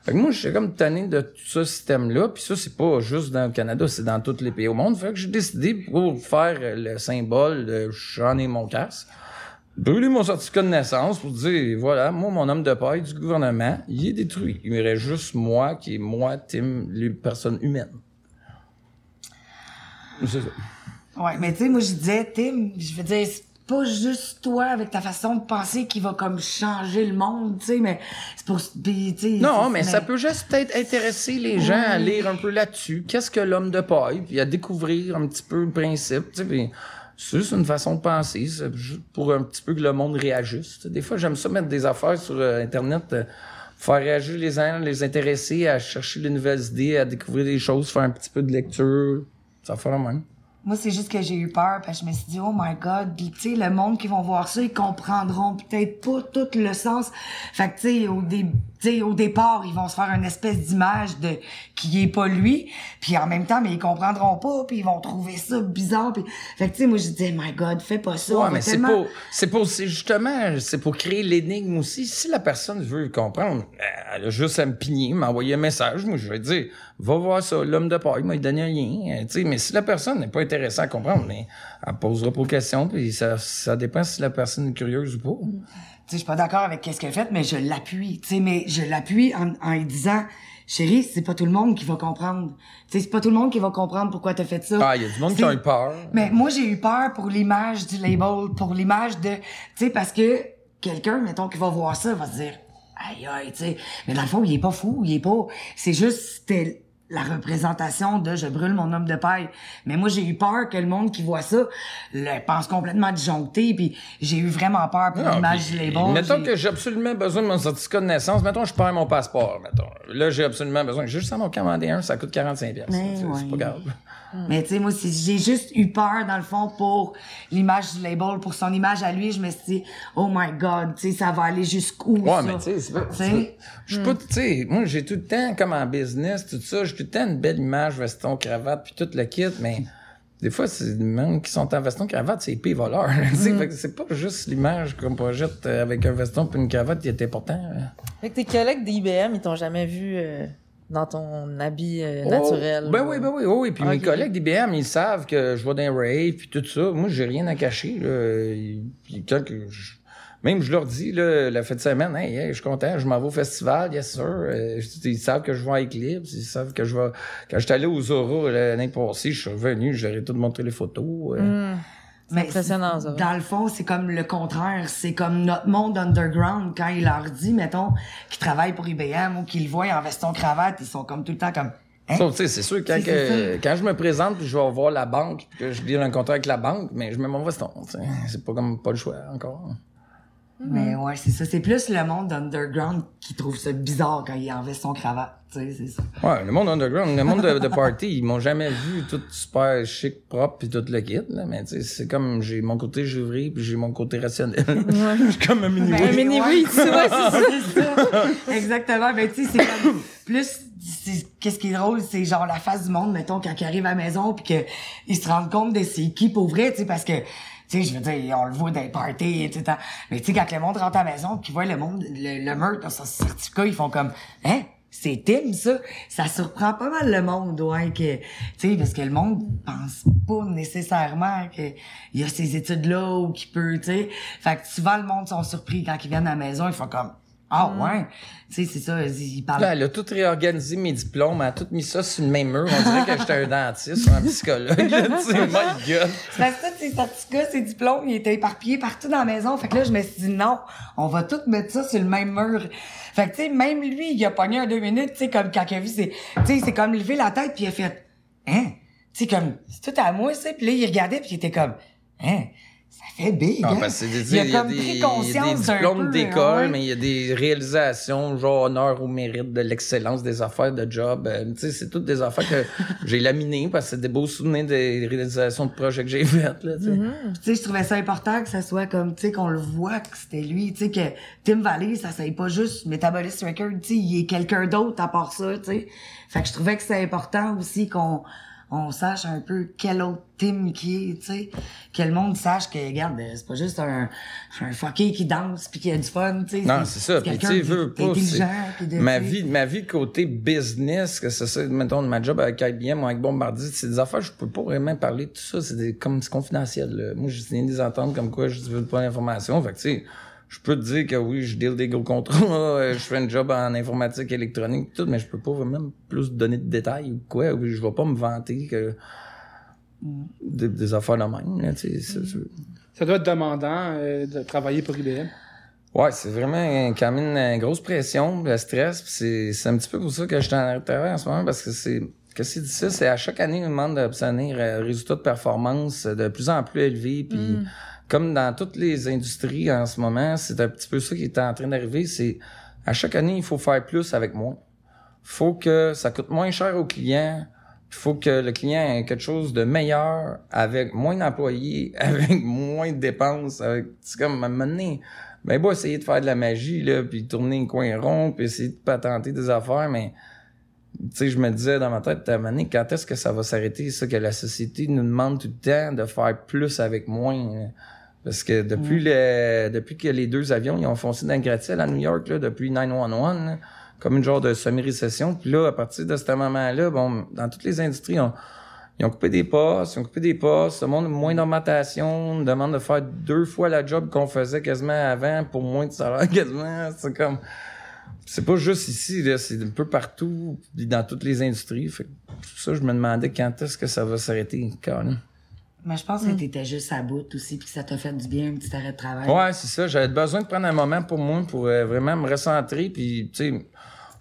Fait que moi, je suis comme tanné de tout ce système-là. Puis ça, c'est pas juste dans le Canada, c'est dans tous les pays au monde. Fait que j'ai décidé, pour faire le symbole de j'en ai mon casse, brûler mon certificat de naissance pour dire, voilà, moi, mon homme de paille du gouvernement, il est détruit. Il reste juste moi, qui est moi, Tim, les personnes humaines. C'est ça. Ouais, mais tu sais, moi, je disais, Tim, je veux dire, pas juste toi avec ta façon de penser qui va comme changer le monde, tu sais, mais c'est pour. Non, mais ça peut juste peut-être intéresser les gens à lire un peu là-dessus. Qu'est-ce que l'homme de paille, puis à découvrir un petit peu le principe, tu sais, puis c'est juste une façon de penser, c'est juste pour un petit peu que le monde sais, Des fois, j'aime ça mettre des affaires sur euh, Internet, euh, faire réagir les gens, les intéresser à chercher des nouvelles idées, à découvrir des choses, faire un petit peu de lecture. Ça fait le même. Moi, c'est juste que j'ai eu peur, parce que je me suis dit, oh my god, tu sais, le monde qui vont voir ça, ils comprendront peut-être pas tout le sens. Fait que, tu sais, au, dé- tu sais, au départ, ils vont se faire une espèce d'image de qui est pas lui, puis en même temps, mais ils comprendront pas, puis ils vont trouver ça bizarre, puis fait que, tu sais, moi, je dis, my god, fais pas ça. Ouais, mais c'est tellement- pour, c'est pour, c'est justement, c'est pour créer l'énigme aussi. Si la personne veut comprendre, elle a juste à me pigner, m'envoyer un message. Moi, je vais dire, va voir ça, l'homme de paille m'a donné un lien. Euh, Tu sais, mais si la personne n'est pas intéressée à comprendre, mais elle posera pas de questions, puis ça, ça dépend si la personne est curieuse ou pas. Tu sais, je suis pas d'accord avec qu'est-ce qu'elle a fait, mais je l'appuie. Tu sais, mais je l'appuie en, en lui disant, chérie, c'est pas tout le monde qui va comprendre. Tu sais, c'est pas tout le monde qui va comprendre pourquoi t'as fait ça. Ah, il y a du monde qui a eu peur. Mais moi, j'ai eu peur pour l'image du label, pour l'image de, tu sais, parce que quelqu'un, mettons, qui va voir ça, va se dire, aïe, aïe, tu sais. Mais dans le fond, il est pas fou, il est pas, c'est juste, c'était la représentation de je brûle mon homme de paille. Mais moi, j'ai eu peur que le monde qui voit ça le pense complètement disjoncté, puis j'ai eu vraiment peur pour Non, l'image du label. Mettons que j'ai absolument besoin de mon certificat de naissance. Mettons, je perds mon passeport, mettons. Là, j'ai absolument besoin. Juste à m'en commander un, ça coûte 45 pièces. Mais C'est c'est ouais. pas grave. Mais tu sais, moi, j'ai juste eu peur, dans le fond, pour l'image du label, pour son image à lui. Je me suis dit, oh my God, tu sais, ça va aller jusqu'où, Ouais, ça? mais tu sais, c'est pas. Tu sais? Je suis pas, tu sais, moi, j'ai tout le temps, comme en business, tout ça, j'ai tout le temps une belle image, veston, cravate, puis tout le kit, mais des fois, c'est les mêmes qui sont en veston, cravate, c'est épais voleurs. tu sais, fait que c'est pas juste l'image qu'on projette euh, avec un veston puis une cravate qui est important. Fait que tes collègues d'IBM, ils t'ont jamais vu euh, dans ton habit euh, naturel. Oh, ben ou- oui, ben oui, oui, oui. Puis mes collègues d'IBM, ils savent que je vais dans les raves puis tout ça. Moi, j'ai rien à cacher, là. Ils- Puis quand que je- Même je leur dis, là, la fin de semaine, hey, hey, je suis content, je m'en vais au festival, yes sir. Euh, ils savent que je vais à Eclipse, ils savent que je vais. Quand j'étais allé aux Zora l'année passée, je suis revenu, j'aurais tout montré les photos. euh. C'est Mais impressionnant, ça. Dans le fond, c'est comme le contraire. C'est comme notre monde underground. Quand il leur dit, mettons, qu'ils travaillent pour IBM ou qu'ils le voient en veston cravate, ils sont comme tout le temps comme, hein? Sauf, tu sais, c'est sûr, quand, que- quand je me présente puis je vais voir la banque, puis que je lis un contrat avec la banque, mais je mets mon veston, tu sais. C'est pas comme pas le choix encore. Mais ouais, c'est ça. C'est plus le monde underground qui trouve ça bizarre quand il en veston cravate. Tu sais, c'est ça. Ouais, le monde underground, le monde de, de party, ils m'ont jamais vu tout super chic, propre puis tout le kit, là. Mais tu sais, c'est comme j'ai mon côté jury puis j'ai mon côté rationnel. Je suis comme un mini Un mini oui, tu vois, c'est ça. c'est ça. Exactement. Mais tu sais, c'est comme plus. Qu'est-ce qui est drôle, c'est genre la face du monde, mettons, quand ils arrivent à la maison puis qu'ils se rendent compte de c'est qui pour vrai, tu sais, parce que. Tu sais, je veux dire, on le voit dans les parties, etc. Mais tu sais, quand le monde rentre à la maison, qu'ils voient le monde, le, le meurtre dans son certificat, ils font comme, hein? C'est Tim, ça? Ça surprend pas mal le monde, ouais, que, tu sais, parce que le monde pense pas nécessairement qu'il y a ces études-là ou qu'il peut, tu sais. Fait que souvent, le monde sont surpris quand ils viennent à la maison, ils font comme, ah, ouais. Tu sais, c'est ça, ils parlent. Là, elle a tout réorganisé mes diplômes, elle a tout mis ça sur le même mur. On dirait que j'étais un dentiste ou un psychologue. tu sais, my God. C'est parce que tous ces certificats, ces diplômes, ils étaient éparpillés partout dans la maison. Fait que là, je me suis dit, non, on va tout mettre ça sur le même mur. Fait que, tu sais, même lui, il a pogné un deux minutes, tu sais, comme quand il a vu, c'est, tu sais, c'est comme levé la tête puis il a fait, hein? Tu sais, comme, c'est tout à moi, ça. Puis là, il regardait puis il était comme, hein? Fait big, hein? parce que c'est des, il a il y a comme des, pris il y a conscience des d'un diplômes d'école, ouais. mais il y a des réalisations, genre honneur au mérite de l'excellence des affaires de job. Euh, tu sais, c'est toutes des affaires que j'ai laminées parce que c'est des beaux souvenirs des réalisations de projets que j'ai faites, là, tu sais. Puis, tu sais, je trouvais ça important que ça soit comme, tu sais, qu'on le voit que c'était lui, tu sais, que Tim Valley, ça c'est pas juste Metabolist Record, tu sais, il est quelqu'un d'autre à part ça, tu sais. Fait que je trouvais que c'est important aussi qu'on on sache un peu quel autre Tim qui est, tu sais. Que le monde sache que, regarde, ben, c'est pas juste un, un fucké qui danse puis qui a du fun, tu sais. Non, c'est ça. Puis, tu sais, veux pas. de, Ma vie, ma vie côté business, que c'est ça, mettons, ma job avec IBM ou avec Bombardier, c'est des affaires, je peux pas vraiment parler de tout ça. C'est des, comme, c'est confidentiel, là. Moi, j'ai signé des ententes comme quoi je veux pas l'information. Fait que, tu sais, je peux te dire que oui, je deal des gros contrats, euh, je fais un job en informatique électronique, tout, mais je peux pas vraiment plus donner de détails ou quoi. ou Je vais pas me vanter que, des, des affaires de même, là, tu sais. c'est- c'est- Ça doit être demandant euh, de travailler pour IBM. Ouais, c'est vraiment euh, quand même une grosse pression, le stress. C'est, c'est un petit peu pour ça que je suis en travail en ce moment, parce que c'est. Qu'est-ce que c'est ça? C'est à chaque année, on nous demande d'obtenir un résultat de performance de plus en plus élevé. Puis comme dans toutes les industries en ce moment, c'est un petit peu ça qui est en train d'arriver. C'est à chaque année, il faut faire plus avec moins. faut que ça coûte moins cher au client. Il faut que le client ait quelque chose de meilleur avec moins d'employés, avec moins de dépenses. C'est comme à un ben, bon, essayer de faire de la magie, là, puis tourner un coin rond, puis essayer de patenter des affaires, mais tu sais, je me disais dans ma tête, à quand est-ce que ça va s'arrêter, ça, que la société nous demande tout le temps de faire plus avec moins? Parce que depuis le, depuis que les deux avions, ils ont foncé dans le gratte-ciel à New York, là, depuis 911, là, comme une genre de semi-récession. Puis là, à partir de ce moment-là, bon, dans toutes les industries, on, ils ont coupé des postes, ils ont coupé des postes, le monde a moins d'augmentation, on demande de faire deux fois la job qu'on faisait quasiment avant pour moins de salaire quasiment. C'est comme, c'est pas juste ici, là, c'est un peu partout, dans toutes les industries. Fait que ça, je me demandais quand est-ce que ça va s'arrêter, carrément. Mais je pense que t'étais juste à bout aussi puis que ça t'a fait du bien, un petit arrêt de travail. Ouais, c'est ça. J'avais besoin de prendre un moment pour moi, pour euh, vraiment me recentrer, puis tu sais,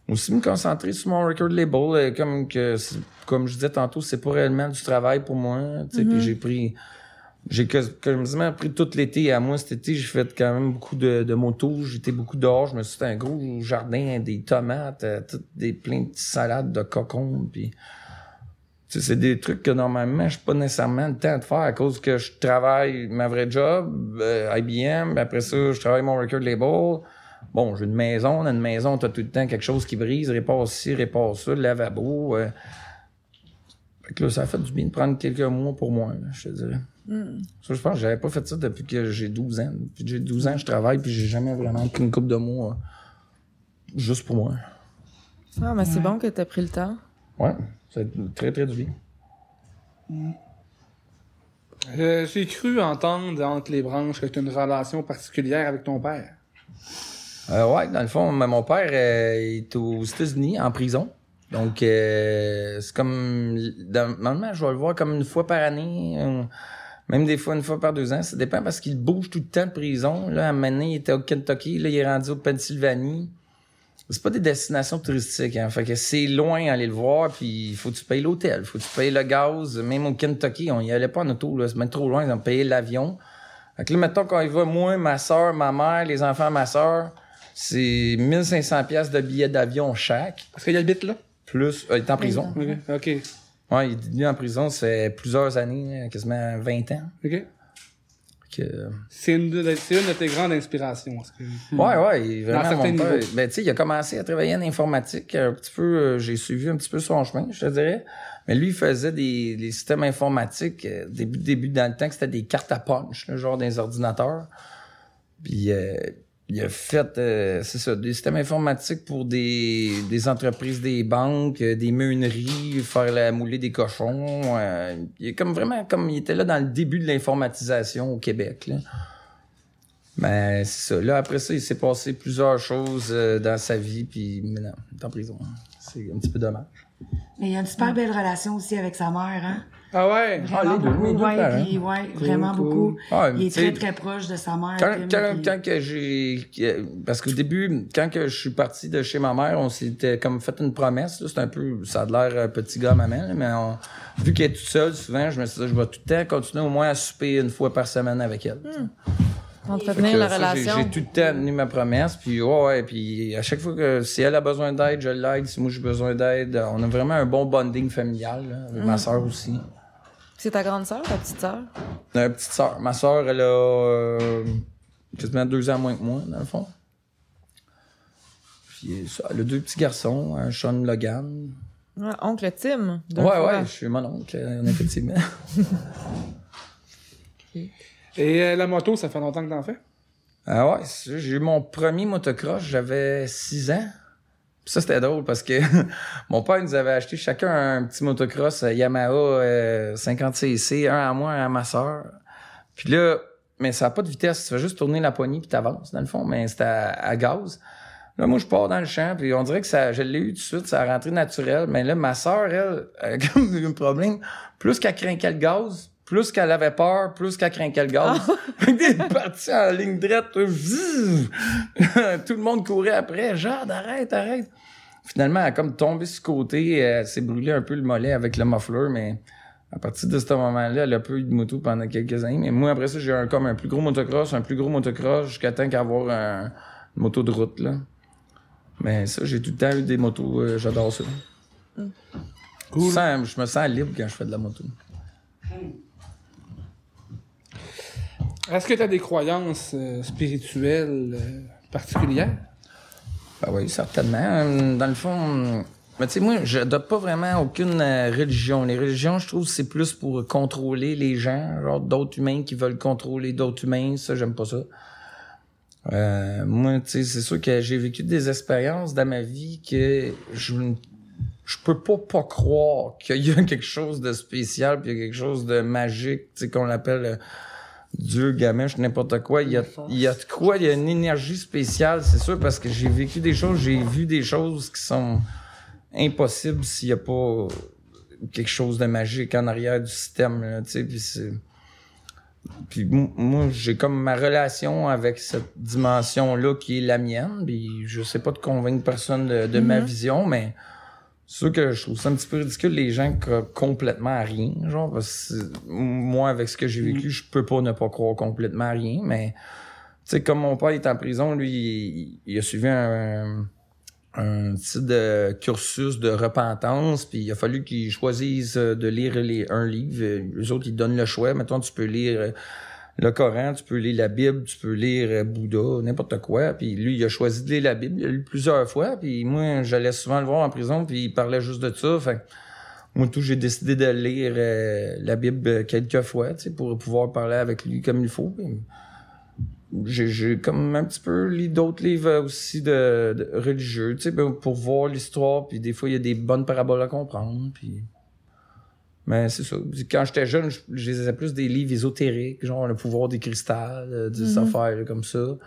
aussi me concentrer sur mon record label, euh, comme que, comme je disais tantôt, c'est pas réellement du travail pour moi, tu sais. Puis j'ai pris, j'ai quas- quasiment pris tout l'été à moi cet été. J'ai fait quand même beaucoup de, de motos, j'étais beaucoup dehors. Je me suis fait un gros jardin, des tomates, euh, toutes des plein de petites salades de cocon, puis. C'est des trucs que normalement, je pas nécessairement le temps de faire à cause que je travaille ma vraie job, euh, IBM, puis après ça, je travaille mon record label. Bon, j'ai une maison, dans une maison, t'as tout le temps quelque chose qui brise, répare ci, répare ça, le lavabo. euh. Fait que là, ça a fait du bien de prendre quelques mois pour moi, là, je te dirais. Ça, je pense que j'avais pas fait ça depuis que j'ai 12 ans. Depuis que j'ai 12 ans, je travaille, puis j'ai jamais vraiment pris une coupe de mois euh, juste pour moi. Ah, mais c'est bon que t'as pris le temps. Ouais, c'est très, très du bien. Euh, J'ai cru entendre entre les branches que tu as une relation particulière avec ton père. Euh, ouais, dans le fond, mon père euh, est aux États-Unis, en prison. Donc, euh, c'est comme... Normalement, je vais le voir comme une fois par année, même des fois une fois par deux ans. Ça dépend parce qu'il bouge tout le temps de prison. Là, à un moment donné, il était au Kentucky, là, il est rendu au Pennsylvanie. C'est pas des destinations touristiques, hein. Fait que c'est loin aller le voir, puis il faut que tu payes l'hôtel, faut que tu payes le gaz. Même au Kentucky, on y allait pas en auto, là. C'est même trop loin, ils ont payé l'avion. Fait que là, mettons, quand il va, moi, ma soeur, ma mère, les enfants de ma soeur, c'est 1500 pièces de billets d'avion chaque, Parce qu'il habite là? plus... euh, il est en prison. Ok. Ok. Ouais, il est venu en prison, fait plusieurs années, quasiment 20 ans. Ok. Que, C'est une, de- c'est une de tes grandes inspirations. que- Ouais, ouais, il- vraiment, Dans certains mon père, niveaux. ben, tu sais, il a commencé à travailler en informatique un petit peu, euh, j'ai suivi un petit peu son chemin, je te dirais. Mais lui, il faisait des, des systèmes informatiques, euh, début, début dans le temps que c'était des cartes à punch, genre des ordinateurs. Puis, euh, il a fait, euh, c'est ça, des systèmes informatiques pour des, des entreprises, des banques, euh, des meuneries, faire la mouler des cochons. euh, il est comme vraiment, comme il était là dans le début de l'informatisation au Québec. Mais c'est ça. Là, après ça, il s'est passé plusieurs choses dans sa vie, puis maintenant, il est en prison. C'est un petit peu dommage. Mais il a une super belle relation aussi avec sa mère, hein? Ah ouais? Vraiment les deux, beaucoup, les deux ouais, parents. puis, ouais, vraiment cool. beaucoup. Ah, il est très, très proche de sa mère. Quand, Tim, quand, puis- quand que j'ai... Parce qu'au début, quand que je suis parti de chez ma mère, on s'était comme fait une promesse. C'est un peu... Ça a l'air euh, petit gars maman, là, mais on- vu qu'elle est toute seule, souvent, je me suis dit, je vais tout le temps continuer au moins à souper une fois par semaine avec elle. sais. Entretenir la ça, relation. J'ai tout le temps tenu ma promesse, puis ouais, ouais, puis à chaque fois que si elle a besoin d'aide, je l'aide. Si moi j'ai besoin d'aide, on a vraiment un bon bonding familial, là, avec ma soeur aussi. C'est ta grande sœur, ta petite sœur? On a une petite sœur. Ma sœur, elle a euh, quasiment deux ans moins que moi, dans le fond. Puis ça, elle a deux petits garçons, un Sean Logan. Ouais, oncle Tim. ouais, fois. ouais, je suis mon oncle, euh, effectivement. Et euh, la moto, ça fait longtemps que t'en fais? Ah ouais, j'ai eu mon premier motocross, j'avais 6 ans. Ça, c'était drôle parce que mon père nous avait acheté chacun un petit motocross euh, Yamaha euh, 50cc, un à moi, un à ma soeur. Puis là, mais ça n'a pas de vitesse, tu fais juste tourner la poignée puis t'avances, dans le fond, mais c'était à, à gaz. Là, moi, je pars dans le champ, puis on dirait que ça, je l'ai eu tout de suite, ça a rentré naturel. Mais là, ma soeur, elle, a eu un problème. Plus qu'elle craquait le gaz, plus qu'elle avait peur, plus qu'elle craquait le gaz. Elle est partie en ligne droite. Tout le monde courait après. Jade, arrête, arrête. Finalement, elle a comme tombé sur le côté. Elle s'est brûlé un peu le mollet avec le muffler, mais à partir de ce moment-là, elle a pas eu de moto pendant quelques années. Mais moi, après ça, j'ai eu un, comme un plus gros motocross, un plus gros motocross, jusqu'à temps qu'avoir un, une moto de route, là. Mais ça, j'ai tout le temps eu des motos. euh, J'adore ça. Je, sens- je me sens libre quand je fais de la moto. Est-ce que tu as des croyances euh, spirituelles euh, particulières? Ben oui, certainement. Euh, Dans le fond, mais tu sais, moi, j'adopte pas vraiment aucune religion. Les religions, je trouve, c'est plus pour contrôler les gens, genre d'autres humains qui veulent contrôler d'autres humains. Ça, j'aime pas ça. Moi, tu sais, c'est sûr que j'ai vécu des expériences dans ma vie que je je peux pas pas croire qu'il y a quelque chose de spécial puis y a quelque chose de magique, tu sais, qu'on l'appelle Dieu, Gamesh, n'importe quoi. Il y, a, il y a de quoi, il y a une énergie spéciale, c'est sûr, parce que j'ai vécu des choses, j'ai vu des choses qui sont impossibles s'il y a pas quelque chose de magique en arrière du système, là, puis c'est... Puis m- moi, j'ai comme ma relation avec cette dimension-là qui est la mienne, puis je sais pas de convaincre personne de, de ma vision, mais sûr que je trouve ça un petit peu ridicule les gens croient complètement à rien, genre parce moi avec ce que j'ai vécu, je peux pas ne pas croire complètement à rien, mais tu sais comme mon père est en prison, lui il, il a suivi un un type de cursus de repentance, puis il a fallu qu'il choisisse de lire les, un livre. Les autres, ils donnent le choix. Mettons, tu peux lire euh, le Coran, tu peux lire la Bible, tu peux lire euh, Bouddha, n'importe quoi. Puis lui, il a choisi de lire la Bible. Il a lu plusieurs fois. Puis moi, j'allais souvent le voir en prison, puis il parlait juste de ça. Fait moi, tout, j'ai décidé de lire euh, la Bible quelques fois, tu sais, pour pouvoir parler avec lui comme il faut. J'ai, comme un petit peu lu d'autres livres aussi de, de religieux, tu sais, pour voir l'histoire, puis des fois, il y a des bonnes paraboles à comprendre, puis... Mais c'est ça. Quand j'étais jeune, je, je lisais plus des livres ésotériques, genre le pouvoir des cristals, euh, des affaires là, comme ça.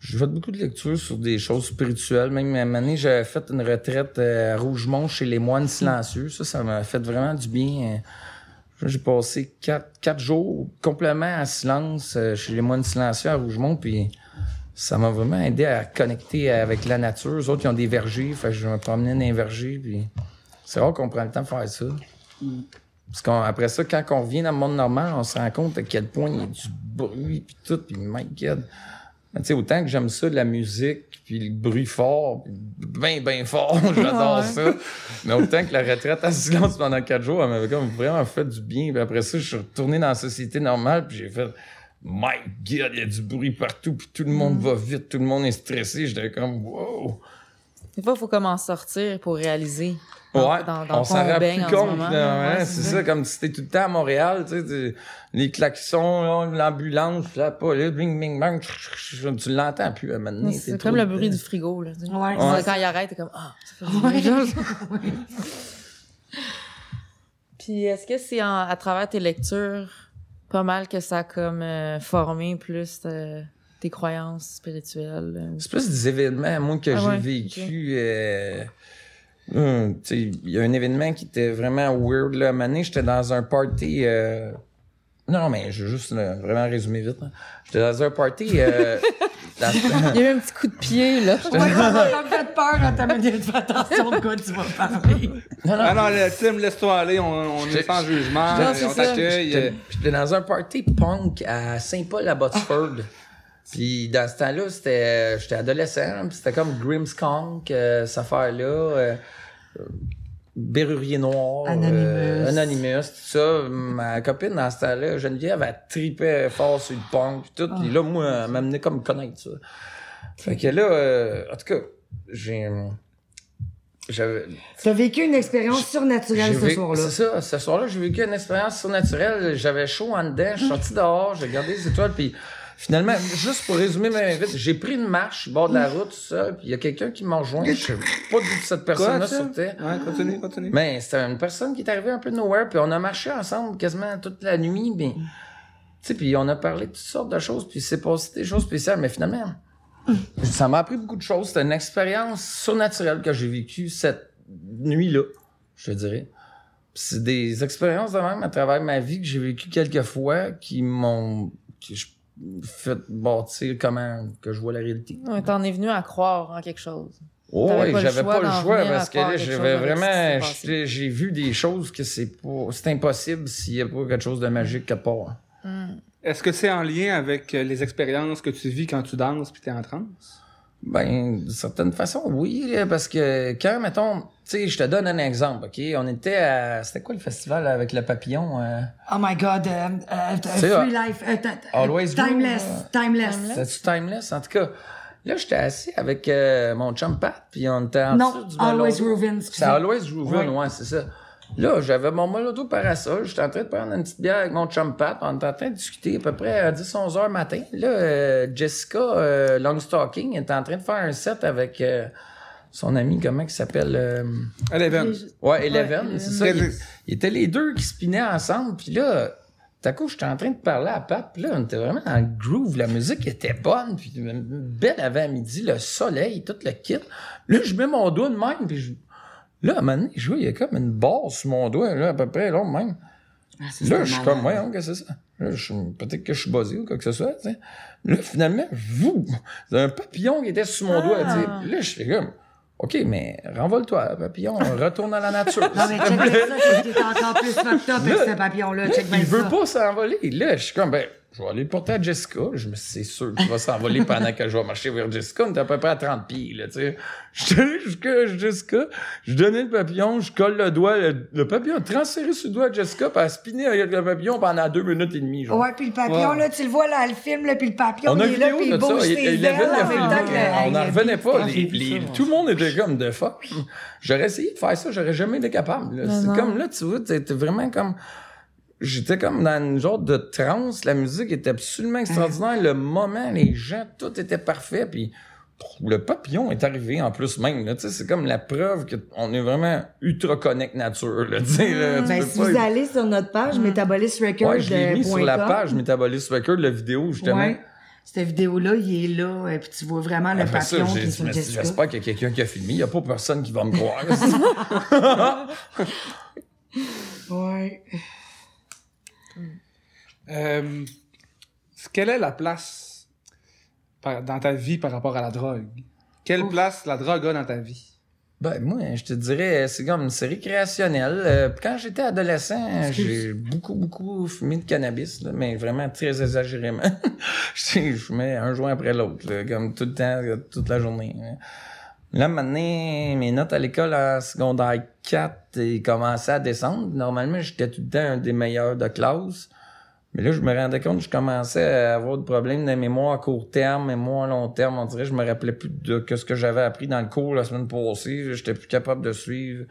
J'ai fait beaucoup de lectures sur des choses spirituelles. Même à un moment donné, j'avais fait une retraite euh, à Rougemont chez les moines silencieux. Ça, ça m'a fait vraiment du bien. Euh, J'ai passé quatre, quatre jours complètement en silence chez les moines silencieux à Rougemont, puis ça m'a vraiment aidé à connecter avec la nature. Eux autres, ils ont des vergers, fait que je me promenais dans les vergers, puis c'est rare qu'on prend le temps de faire ça. Parce qu'après ça, quand on revient dans le monde normal, on se rend compte à quel point il y a du bruit, puis tout, puis my God. Tu sais, autant que j'aime ça, de la musique, puis le bruit fort, bien, bien fort, j'adore ça. Mais autant que la retraite en silence pendant quatre jours, elle m'avait comme vraiment fait du bien. Puis après ça, je suis retourné dans la société normale, puis j'ai fait... My God, il y a du bruit partout, puis tout le monde va vite, tout le monde est stressé. J'étais comme, wow. Des fois, il faut comment sortir pour réaliser. Ouais, dans, dans on s'en rend plus compte. ouais, c'est ça, comme si t'es tout le temps à Montréal, tu sais, les klaxons, là, l'ambulance, la police, bing, bing, bang, tu l'entends plus à t'es C'est comme le bruit du frigo. Là. Ouais. Quand il arrête, t'es comme Ah, ça fait. Puis est-ce que c'est à travers tes lectures pas mal que ça a comme euh, formé plus euh, tes croyances spirituelles? euh, C'est plus des événements, moi, que Ah j'ai ouais, vécu. euh, hum, tu sais, il y a un événement qui était vraiment weird. Là. À un moment donné, j'étais dans un party. euh, Non, non, mais je vais juste là, vraiment résumer vite. J'étais dans un party. euh, dans- Il y a eu un petit coup de pied, là. Ouais, ça m'a fait peur à ta minute. Fais attention de quoi tu vas parler. Ah non, le Tim, laisse-toi aller, on, on est sans jugement, Non, on t'accueille. J'étais j'étais dans un party punk à Saint-Paul à Botsford. Puis dans ce temps-là, c'était j'étais adolescent, hein, puis c'était comme Grimmskunk, euh, cette affaire-là. euh, euh, Berrurier Noir, Anonymous. euh, Anonymous, tout ça. Ma copine, dans ce temps-là, Geneviève, elle tripait fort sur le punk, pis tout. Puis là, moi, elle m'amenait comme connaître ça. Fait que là, euh, en tout cas, j'ai... J'avais... Tu as vécu une expérience surnaturelle ce soir-là? C'est ça. Ce soir-là, j'ai vécu une expérience surnaturelle. J'avais chaud en dedans. Je suis sorti dehors. J'ai regardé les étoiles. Puis finalement, juste pour résumer ma vite, j'ai pris une marche au bord de la route, tout ça. Puis il y a quelqu'un qui m'a rejoint. Je sais pas d'où cette personne-là sortait. Ouais, continue, continue. Mais c'était une personne qui est arrivée un peu de nowhere. Puis on a marché ensemble quasiment toute la nuit. Mais, tu sais, puis on a parlé de toutes sortes de choses. Puis c'est passé des choses spéciales. Mais finalement, ça m'a appris beaucoup de choses. C'était une expérience surnaturelle que j'ai vécue cette nuit-là, je te dirais. C'est des expériences de même à travers ma vie que j'ai vécu quelques fois qui m'ont je- fait bâtir comment que je vois la réalité. Ouais, T'en es venu à croire en quelque chose. Oh, pas le j'avais pas le choix à parce que là, j'avais vraiment, j'ai vu des choses que c'est pas, c'est impossible s'il y a pas quelque chose de magique quelque part. Est-ce que c'est en lien avec les expériences que tu vis quand tu danses puis t'es en transe? Ben, d'une certaine façon, oui, parce que quand, mettons, tu sais, je te donne un exemple, OK? On était à, c'était quoi le festival avec le papillon? euh? Oh my God, euh, euh, C'est Free ça. Life, euh, Always Timeless, euh, Timeless. C'était-tu Timeless? En tout cas, là, j'étais assis avec euh, mon chum Pat, puis on était en Non, dessous du Always excusez. C'est Always Reuven, Ouais. ouais, c'est ça. Là, j'avais mon molotto parasol, j'étais en train de prendre une petite bière avec mon chum Pat, on était en train de discuter à peu près à 10-11 heures matin. Là, euh, Jessica euh, Longstocking était en train de faire un set avec euh, son ami, comment il s'appelle? euh, Eleven. Ouais, Eleven, c'est ça. Ils étaient les deux qui spinaient ensemble, puis là, tout à coup, j'étais en train de parler à Pat, puis là, on était vraiment dans le groove, la musique était bonne, puis une belle avant-midi, le soleil, tout le kit. Là, je mets mon doigt de même, puis je... Là, à un moment donné, je vois, il y a comme une barre sur mon doigt, là, à peu près, là, même. Ah, Là, je suis comme, ouais, qu'est-ce que c'est ça? Là, je suis- peut-être que je suis buzzé ou quoi que ce soit, tu sais. Là, finalement, vous, c'est un papillon qui était sur mon doigt, tu sais. Puis là, je suis comme, OK, mais renvole-toi, papillon, retourne à la nature. Non, mais check ça, c'est encore plus fucked up avec ce papillon-là. Check Il veut ça. pas s'envoler. Là, je suis comme, ben, je vais aller le porter à Jessica. Je me suis dit, c'est sûr qu'il va s'envoler pendant que je vais marcher vers Jessica. On est à peu près à 30 pieds, là, tu sais. Je suis allé jusqu'à Jessica, je donnais le papillon, je colle le doigt, le, le papillon a transféré sur le doigt à Jessica, puis elle a spiné avec le papillon pendant deux minutes et demie, genre. Ouais, puis le papillon, Ouais. là, tu le vois, là, le film, là, puis le papillon, On a il est là, puis il bouge ça. ses Il, avait. On n'en revenait pas. Ah, Les- tout le monde était comme de fuck. J'aurais essayé de faire ça, j'aurais jamais été capable. C'est comme là, tu vois, t'étais vraiment comme. J'étais comme dans une genre de transe. La musique était absolument extraordinaire. Le moment, les gens, tout était parfait. Puis le papillon est arrivé en plus même. là. Tu sais, C'est comme la preuve qu'on est vraiment ultra connect nature. Là, là. Ben, si pas- vous allez sur notre page, Metabolis Record. Ouais, je l'ai mis sur la page Metabolism Record, la vidéo, justement. Ouais. Cette vidéo-là, il est là, et puis tu vois vraiment le Après ça, papillon qui Jessica. j'espère qu'il y a quelqu'un qui a filmé. Il n'y a pas personne qui va me croire. Ouais. Euh, quelle est la place par- dans ta vie par rapport à la drogue? Quelle place la drogue a dans ta vie? ben, moi, je te dirais, c'est comme, c'est récréationnel. Euh, quand j'étais adolescent, j'ai beaucoup, beaucoup fumé de cannabis, là, mais vraiment très exagérément. je fumais un joint après l'autre, là, comme tout le temps, toute la journée. hein. Là, maintenant, mes notes à l'école en secondaire 4 ils commençaient à descendre. Normalement, j'étais tout le temps un des meilleurs de classe. Mais là, je me rendais compte que je commençais à avoir des problèmes de mémoire à court terme, mémoire à long terme. On dirait que je me rappelais plus de que ce que j'avais appris dans le cours la semaine passée. J'étais plus capable de suivre.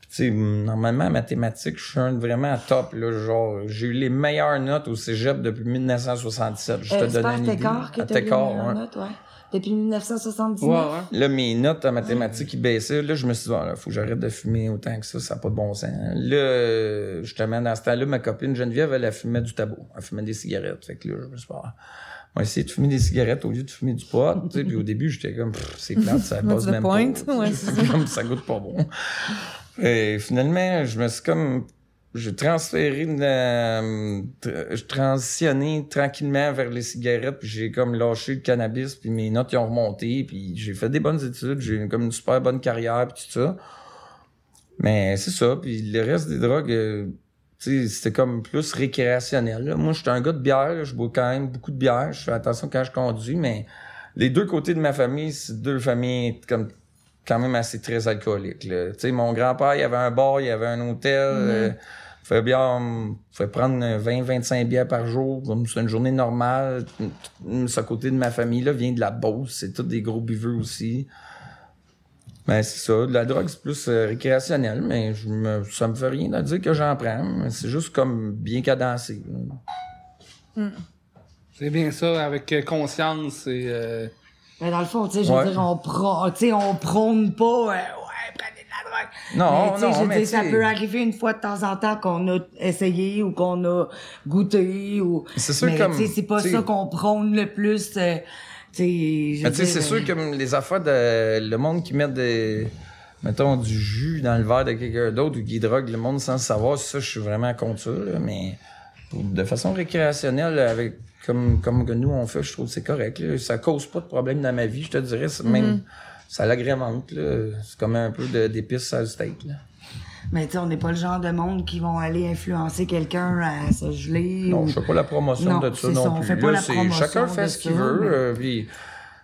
Puis, tu sais, normalement, en mathématiques, je suis un vraiment à top. Là, genre, j'ai eu les meilleures notes au cégep depuis 1967. Je te Euh, donne une idée. À les meilleures ouais. notes, ouais. Depuis 1979. Ouais, ouais. Là, mes notes en mathématiques, ils baissaient. Là, je me suis dit, ah, là, faut que j'arrête de fumer autant que ça, ça n'a pas de bon sens. Là, justement, dans ce temps-là, ma copine Geneviève, elle, elle fumait du tabac. Elle fumait des cigarettes. Fait que là, je me suis dit, ah, on va essayer de fumer des cigarettes au lieu de fumer du pot. tu sais. Puis au début, j'étais comme, c'est plate, ça passe même point? pas. Ouais, c'est comme ça goûte pas bon. Et finalement, je me suis comme j'ai transféré la- tr- je transitionné tranquillement vers les cigarettes puis j'ai comme lâché le cannabis puis mes notes ils ont remonté puis j'ai fait des bonnes études j'ai eu comme une super bonne carrière puis tout ça mais c'est ça puis le reste des drogues euh, tu sais c'était comme plus récréationnel là. moi j'étais un gars de bière je bois quand même beaucoup de bière je fais attention quand je conduis mais les deux côtés de ma famille c'est deux familles comme quand même assez très alcooliques. là. Tu sais, mon grand-père, il avait un bar, il avait un hôtel. euh, il fait bien, il fait prendre 20-25 bières par jour. comme C'est une journée normale. Ce côté de ma famille là vient de la Beauce. C'est tous des gros buveux aussi. Ben, c'est ça. De la drogue, c'est plus euh, récréationnel, mais je me, ça me fait rien de dire que j'en prends. mais C'est juste comme bien cadencé. là. C'est bien ça, avec euh, conscience et... euh, Mais dans le fond, tu sais, je veux Ouais. dire, on prend, tu sais, on prône pas, euh, ouais, prenez de la drogue. Non, mais, non, je mais ça peut arriver une fois de temps en temps qu'on a essayé ou qu'on a goûté ou. C'est sûr mais, comme, c'est pas ça qu'on prône le plus, euh, tu sais. c'est sûr euh, que les affaires de le monde qui met des mettons du jus dans le verre de quelqu'un d'autre ou qui drogue le monde sans le savoir, ça je suis vraiment contre ça là, mais de façon récréationnelle avec comme comme que nous on fait, je trouve que c'est correct là. ça cause pas de problème dans ma vie, je te dirais, même ça l'agrémente là, c'est comme un peu d'épices à le steak là. Mais tu sais, on n'est pas le genre de monde qui vont aller influencer quelqu'un à se geler. Non, ou... je fais pas la promotion Non, de ça ça, non on plus. fait pas Là, la chacun fait ce qu'il ça, veut. mais- euh, puis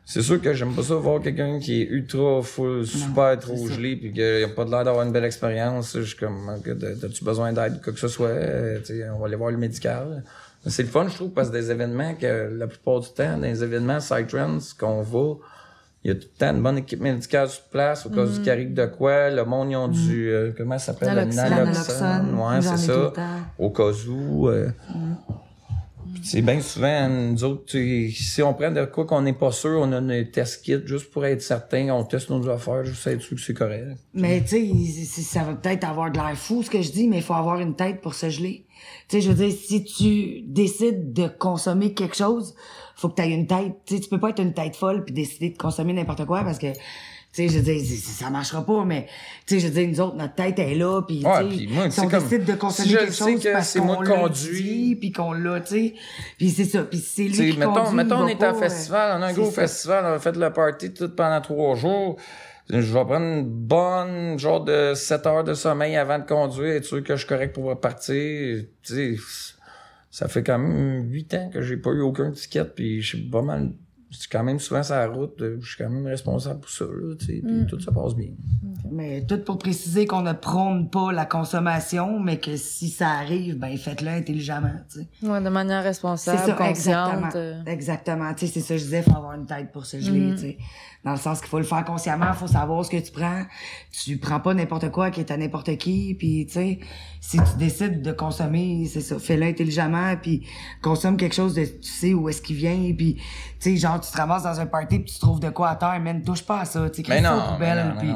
c'est sûr que j'aime pas ça voir quelqu'un qui est ultra full, super trop ça. gelé, puis qu'il a pas de l'air d'avoir une belle expérience. Je suis comme, as-tu besoin d'aide, quoi que ce soit? Euh, tu sais, on va aller voir le médical. C'est le fun, je trouve, parce que des événements que la plupart du temps, dans les événements Psytrance qu'on va, il y a tout le temps une bonne équipe médicale sur place au cas Mm-hmm. du carrière de quoi. Le monde, ils ont du, euh, comment ça s'appelle? Naloxone. Naloxone. Ouais, c'est le ça. Au cas où. euh, puis c'est bien souvent, nous autres, si on prend de quoi qu'on n'est pas sûr, on a un test kit juste pour être certain, on teste nos affaires, juste être sûr que c'est correct. Mais tu sais, ça va peut-être avoir de l'air fou ce que je dis, mais il faut avoir une tête pour se geler. Tu sais, je veux dire, si tu décides de consommer quelque chose, faut que tu aies une tête. Tu sais, tu peux pas être une tête folle puis décider de consommer n'importe quoi parce que tu sais, je veux dire, c- c- ça marchera pas, mais, tu sais, je dire, nous autres, notre tête est là, puis, Ouais, tu sais, si c'est on comme- décide de si consommer je quelque sais chose que parce c'est qu'on moi qui l'a conduis. dit, puis qu'on l'a, tu sais, puis c'est ça, puis c'est lui Tu sais, qui mettons, conduit, mettons on est en euh, festival, on a un gros ça. festival, on a fait le party tout pendant trois jours. Je vais prendre une bonne, genre de 7 heures de sommeil avant de conduire, être sûr que je suis correct pour partir. Tu sais, ça fait quand même 8 ans que j'ai pas eu aucun ticket, puis je suis pas mal, je suis quand même souvent sur la route, euh, je suis quand même responsable pour ça, là, tu sais, puis tout ça passe bien. Mais tout pour préciser qu'on ne prône pas la consommation, mais que si ça arrive, ben faites-le intelligemment, tu sais. Ouais, de manière C'est responsable, ça, consciente. exactement. euh. Exactement. Tu sais, c'est ça que je disais, faut avoir une tête pour se geler, tu sais. Dans le sens qu'il faut le faire consciemment, faut savoir ce que tu prends. Tu prends pas n'importe quoi qui est à n'importe qui, puis tu sais, si tu décides de consommer, c'est ça, fais-le intelligemment, puis consomme quelque chose de, tu sais où est-ce qu'il vient, puis tu sais, genre tu te ramasses dans un party puis tu trouves de quoi à terre, mais ne touche pas à ça, tu sais, Mais crée ça aux poubelles, puis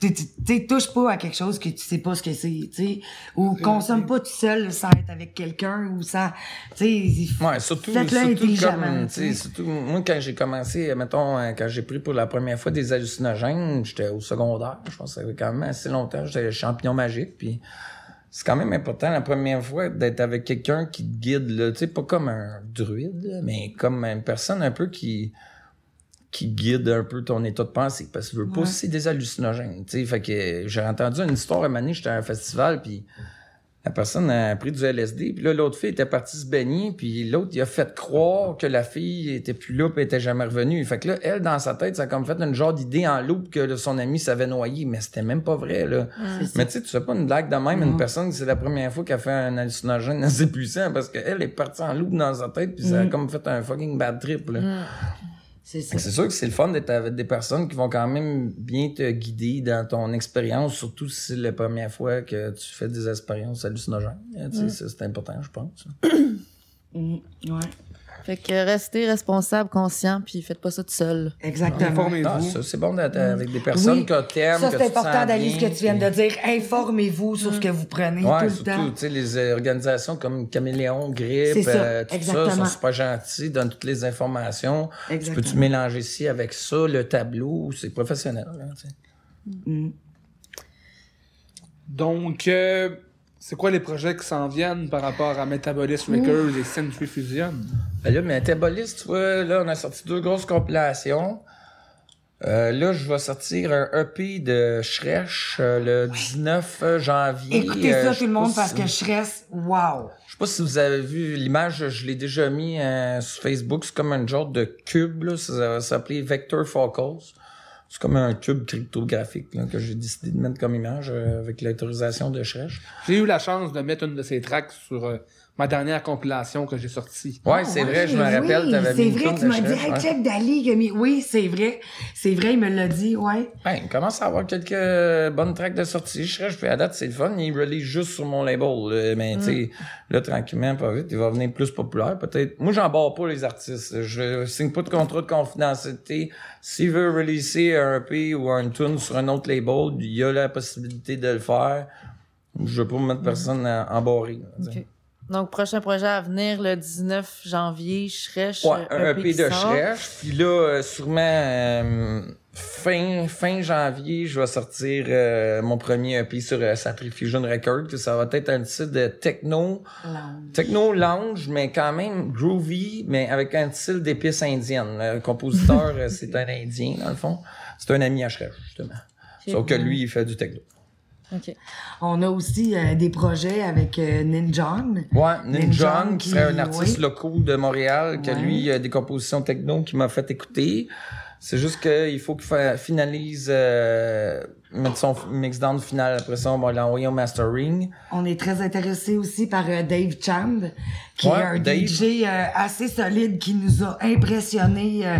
tu sais, touche pas à quelque chose que tu sais pas ce que c'est, tu sais, ou consomme pas tout seul sans être avec quelqu'un ou sans, tu sais, il- Ouais, surtout, faites-le surtout intelligemment, comme, surtout, moi, quand j'ai commencé, mettons, quand j'ai pris pour la première fois des hallucinogènes, j'étais au secondaire, je pense que ça fait quand même assez longtemps, j'étais champignon magique, puis c'est quand même important la première fois d'être avec quelqu'un qui te guide, là, tu sais, pas comme un druide, mais comme une personne un peu qui, qui guide un peu ton état de pensée, parce que tu veux pas, Ouais. c'est des hallucinogènes, tu sais, fait que j'ai entendu une histoire, à donné, j'étais à un festival, puis la personne a pris du LSD, puis là, l'autre fille était partie se baigner, puis l'autre, il a fait croire que la fille était plus là, puis était jamais revenue. Fait que là, elle, dans sa tête, ça a comme fait une genre d'idée en loupe que là, son ami s'avait noyé, mais c'était même pas vrai, là. Mais tu sais, tu fais pas une blague de même, une personne, c'est la première fois qu'elle fait un hallucinogène assez puissant, parce qu'elle est partie en loupe dans sa tête, puis ça a comme fait un fucking bad trip, là. C'est sûr que c'est le fun d'être avec des personnes qui vont quand même bien te guider dans ton expérience, surtout si c'est la première fois que tu fais des expériences hallucinogènes. Ça, C'est important, je pense. Mhm. Ouais. Fait que restez responsable, conscient, puis faites pas ça tout seul. Exactement. Ah, Informez-vous. ça, c'est bon d'être avec des personnes Oui. que t'aimes, Ça, c'est tu important, Dali, ce que tu viens de dire. Informez-vous sur ce que vous prenez Ouais, tout le surtout, temps. tu sais, les euh, organisations comme Caméléon, Grippe, ça, euh, tout ça, sont super gentils, donnent toutes les informations. Tu Exactement. peux-tu mélanger ici avec ça, le tableau, c'est professionnel, tu sais. Mhm. Donc, euh, c'est quoi les projets qui s'en viennent par rapport à Metabolis Records et Century Fusion? Ben là, Metabolist, tu vois, là, on a sorti deux grosses compilations. Euh, là, je vais sortir un EP de Shrek euh, le 19 janvier. Écoutez Euh, ça, tout le monde, parce si- que reste... Wow! Je sais pas si vous avez vu l'image, je l'ai déjà mis euh, sur Facebook. C'est comme un genre de cube, là. Ça, ça s'appelait Vector Focals. C'est comme un cube cryptographique là, que j'ai décidé de mettre comme image euh, avec l'autorisation de Shrek. J'ai eu la chance de mettre une de ces tracks sur euh, ma dernière compilation que j'ai sortie. Ouais, c'est vrai, je me Ah, Oui, rappelle, t'avais mis C'est vrai, tu m'as dit, hey, ouais. check Dali mis... Oui, c'est vrai. C'est vrai, il me l'a dit, ouais. Ben, il commence à avoir quelques bonnes tracks de sortie. Je serais, je fais à date, c'est le fun. Il release juste sur mon label. là. Mais, tu sais, là, tranquillement, pas vite, il va venir plus populaire, peut-être. Moi, j'en barre pas les artistes. Je signe pas de contrat de confidentialité. S'il veut releaser un EP ou un tune sur un autre label, il y a la possibilité de le faire. Je veux pas me mettre personne en, en barré. Ok. Donc, prochain projet à venir, le 19 janvier, Shrek. Ouais, un EP de. Shrek. Puis là, euh, sûrement, euh, fin, fin janvier, je vais sortir euh, mon premier EP sur euh, Satrifusion Records. que Ça va être un style de techno, techno lounge, mais quand même groovy, mais avec un style d'épices indiennes. Le compositeur, c'est un Indien, dans le fond. C'est un ami à Shrek, justement. Sauf que lui, il fait du techno. OK. On a aussi euh, des projets avec euh, Ninjon. Ouais, Ninjon, Ninjon qui serait un qui- artiste oui. local de Montréal, que Ouais. lui, a des compositions techno qui m'a fait écouter. C'est juste qu'il faut qu'il finalise, euh, mettre son mix down final. Après ça, on va l'envoyer au mastering. On est très intéressé aussi par euh, Dave Chamb, qui Ouais, est un Dave. DJ euh, assez solide qui nous a impressionnés. euh.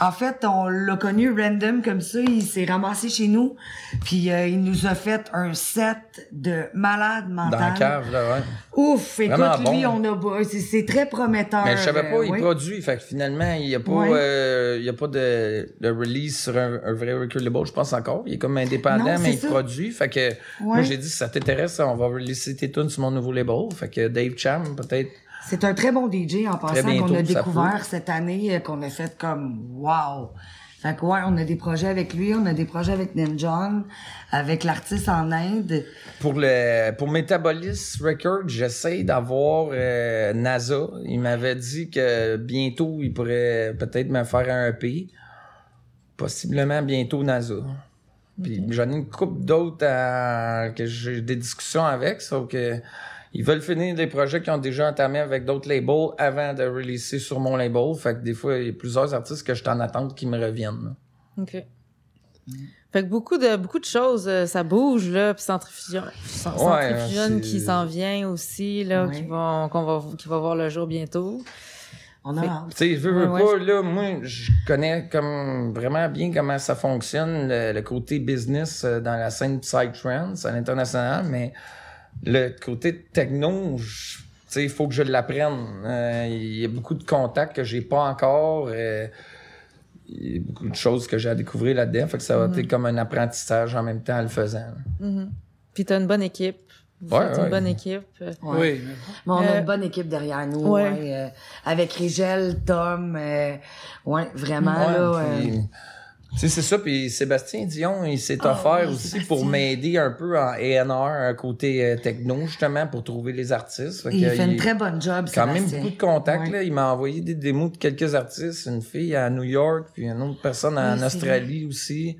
en fait, on l'a connu random comme ça, il s'est ramassé chez nous, puis il nous a fait un set de malade Dans mental. la cave, là, ouais. Ouf, écoute, Vraiment lui, bon. on a c'est- très prometteur. Mais je savais pas, il oui. produit. Fait que finalement, il y a pas, il y a pas de, de release sur un, un vrai record label, je pense encore. Il est comme indépendant, Non, mais il ça. produit. Fait que, moi, j'ai dit, si ça t'intéresse, on va releaser tes tunes sur mon nouveau label. Fait que Dave Cham, peut-être, C'est un très bon DJ en passant qu'on a découvert cette année, euh, qu'on a fait comme wow. Fait que ouais, on a des projets avec lui, on a des projets avec Ninjon, avec l'artiste en Inde. Pour le pour Metabolis Records, j'essaie d'avoir euh, NASA. Il m'avait dit que bientôt il pourrait peut-être me faire un EP. Possiblement bientôt NASA. Puis j'en ai une couple d'autres à- que j'ai des discussions avec, sauf que ils veulent finir des projets qui ont déjà entamé avec d'autres labels avant de releaser sur mon label. Fait que des fois, il y a plusieurs artistes que je suis en attente qui me reviennent. là. OK. Fait que beaucoup de, beaucoup de choses, euh, ça bouge, là, puis centrifusion, cent- Ouais, centrifusion c'est- qui s'en vient aussi, là, Ouais. qui, vont, qu'on va, qui va voir le jour bientôt. On a hâte. Tu sais, je veux, Ouais, pas, ouais, là, moi, je connais comme vraiment bien comment ça fonctionne, le, le côté business euh, dans la scène Psytrance à l'international, mais le côté techno, tu il faut que je l'apprenne. Euh, Il y a beaucoup de contacts que j'ai pas encore. euh, il y a beaucoup de choses que j'ai à découvrir là-dedans. Fait que ça va Mm-hmm. être comme un apprentissage en même temps en le faisant. Puis t'as une bonne équipe. Vous Ouais, êtes ouais. une bonne équipe. Ouais. Oui. Mais on a Euh, une bonne équipe derrière nous, ouais. ouais, euh, avec Rigel, Tom, euh, ouais, vraiment Ouais, là. puis, euh, tu sais, c'est ça. Puis Sébastien Dion, il s'est Ah offert oui, aussi Sébastien. pour m'aider un peu en A&R, un côté euh, techno, justement, pour trouver les artistes. Fait il fait une il- très bonne job, quand même beaucoup de contacts. Ouais. Là. Il m'a envoyé des démos de quelques artistes. Une fille à New York, puis une autre personne en Oui, Australie aussi.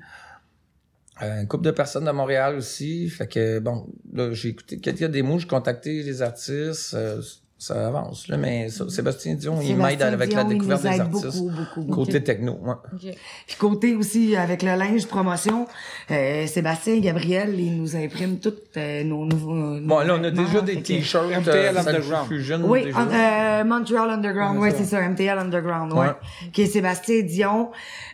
Euh, une couple de personnes de Montréal aussi. Fait que, bon, là, j'ai écouté quelques démos, j'ai contacté les artistes. euh, ça avance, là, mais ça, Sébastien Dion, il m'aide avec la Dion, découverte des artistes. Beaucoup, beaucoup, beaucoup. Côté techno, ouais. Puis côté aussi avec le linge promotion, euh, Sébastien et Gabriel, ils nous impriment toutes euh, nos nouveaux. nos Bon, là, on a déjà des t-shirts. MTL euh, Underground. Fusion, Oui, déjà. en- euh, Montreal Underground, oui, c'est ça, MTL Underground, ouais. Ouais. Qui est Sébastien Dion.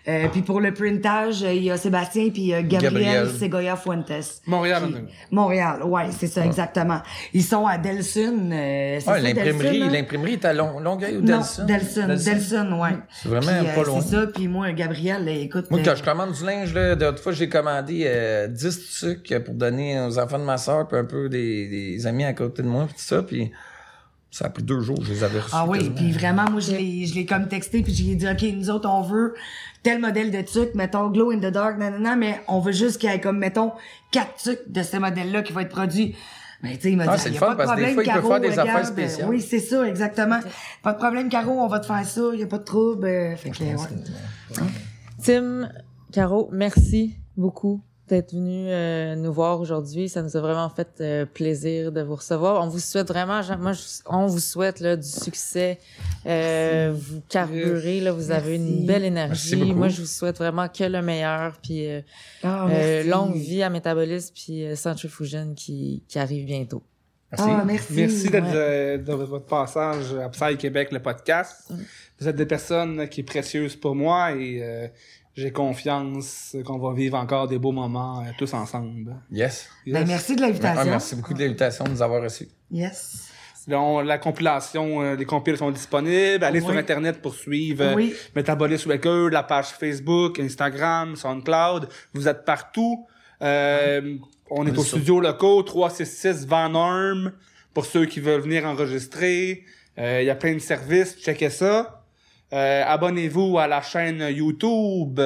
Euh, puis pour le printage, euh, il y a Sébastien puis euh, Gabriel, Gabriel. Segoya Fuentes. Montréal, Qui-. Montréal, ouais, c'est ça, exactement. Ils sont à Delson. Euh, c'est Ah, l'imprimerie, Delson, l'imprimerie est à Long- Longueuil ou Non, Delson? Delson, Delson, ouais. C'est vraiment pas euh, loin. C'est ça, puis moi, Gabriel, là, écoute... Moi, euh, quand je commande du linge, là, d'autres fois, j'ai commandé euh, 10 trucs pour donner aux enfants de ma soeur, puis un peu des, des amis à côté de moi, puis tout ça, puis ça a pris deux jours, je les avais reçus. Ah oui, quasiment. puis vraiment, moi, je l'ai, je l'ai comme texté, puis j'ai dit, OK, nous autres, on veut tel modèle de truc, mettons, glow in the dark, nanana, mais on veut juste qu'il y ait comme, mettons, quatre trucs de ce modèle-là qui va être produit. Mais tu sais, il m'a Ah, dit, c'est y le a fun, pas de parce que des problème, fois, il peut Caro, faire des affaires spéciales. Oui, c'est ça, exactement. Pas de problème, Caro, on va te faire ça, y a pas de trouble. euh, Fait que, ouais. Tim, Caro, merci beaucoup d'être venu euh, nous voir aujourd'hui. Ça nous a vraiment fait euh, plaisir de vous recevoir. On vous souhaite vraiment, moi, je- on vous souhaite là, du succès. Euh, vous carburez, là, vous avez une belle énergie. Moi, je vous souhaite vraiment que le meilleur. Puis euh, Ah, euh, longue vie à Métabolisme puis euh, Centrifusion qui, qui arrive bientôt. Merci. Ah, merci. Merci d'être Ouais. de votre passage à Psy Québec, le podcast. Vous êtes des personnes qui sont précieuses pour moi et euh, j'ai confiance qu'on va vivre encore des beaux moments euh, tous ensemble. Yes. Yes. Ben, merci de Ah, l'invitation. merci beaucoup de l'invitation, de nous avoir reçus. Yes. Là, on- la compilation, euh, les compiles sont disponibles. Allez Oui. sur Internet pour suivre euh, Oui. Metabolism Record, la page Facebook, Instagram, SoundCloud. Vous êtes partout. Euh, on est au sur- studio locaux, 366 Van Arm, pour ceux qui veulent venir enregistrer. Euh, Il y a plein de services, checkez ça. Euh, Abonnez-vous à la chaîne YouTube.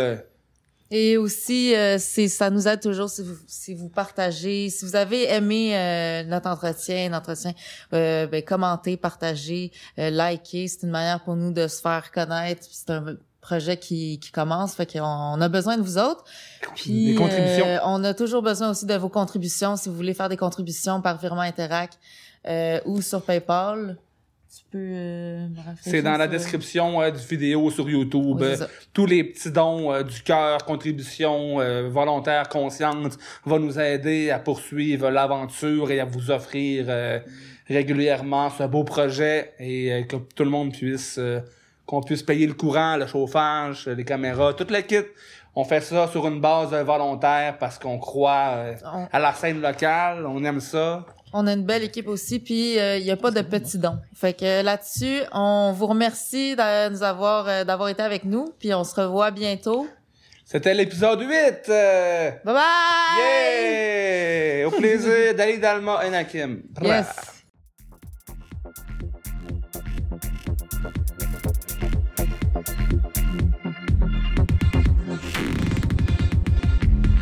Et aussi, euh, c'est ça nous aide toujours si vous, si vous partagez, si vous avez aimé euh, notre entretien, l'entretien, euh, ben, commentez, partagez, euh, likez. C'est une manière pour nous de se faire connaître. C'est un projet qui, qui commence, fait qu'on on a besoin de vous autres. Puis, Des contributions. euh, on a toujours besoin aussi de vos contributions. Si vous voulez faire des contributions par virement Interac euh, ou sur PayPal, tu peux euh, me C'est dans la description euh, du vidéo sur YouTube. Oui, tous les petits dons euh, du cœur, contributions euh, volontaires, conscientes, vont nous aider à poursuivre l'aventure et à vous offrir régulièrement ce beau projet et que tout le monde puisse qu'on puisse payer le courant, le chauffage, les caméras, toute le kit. On fait ça sur une base volontaire parce qu'on croit à la scène locale, on aime ça. On a une belle équipe aussi, puis il n'y a pas de petits dons. Fait que là-dessus, on vous remercie de nous avoir euh, d'avoir été avec nous, puis on se revoit bientôt. C'était l'épisode 8! euh, Bye bye! yeah! Au plaisir d'Ali Dalma et Nakim. Yes.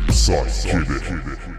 Psych Québec.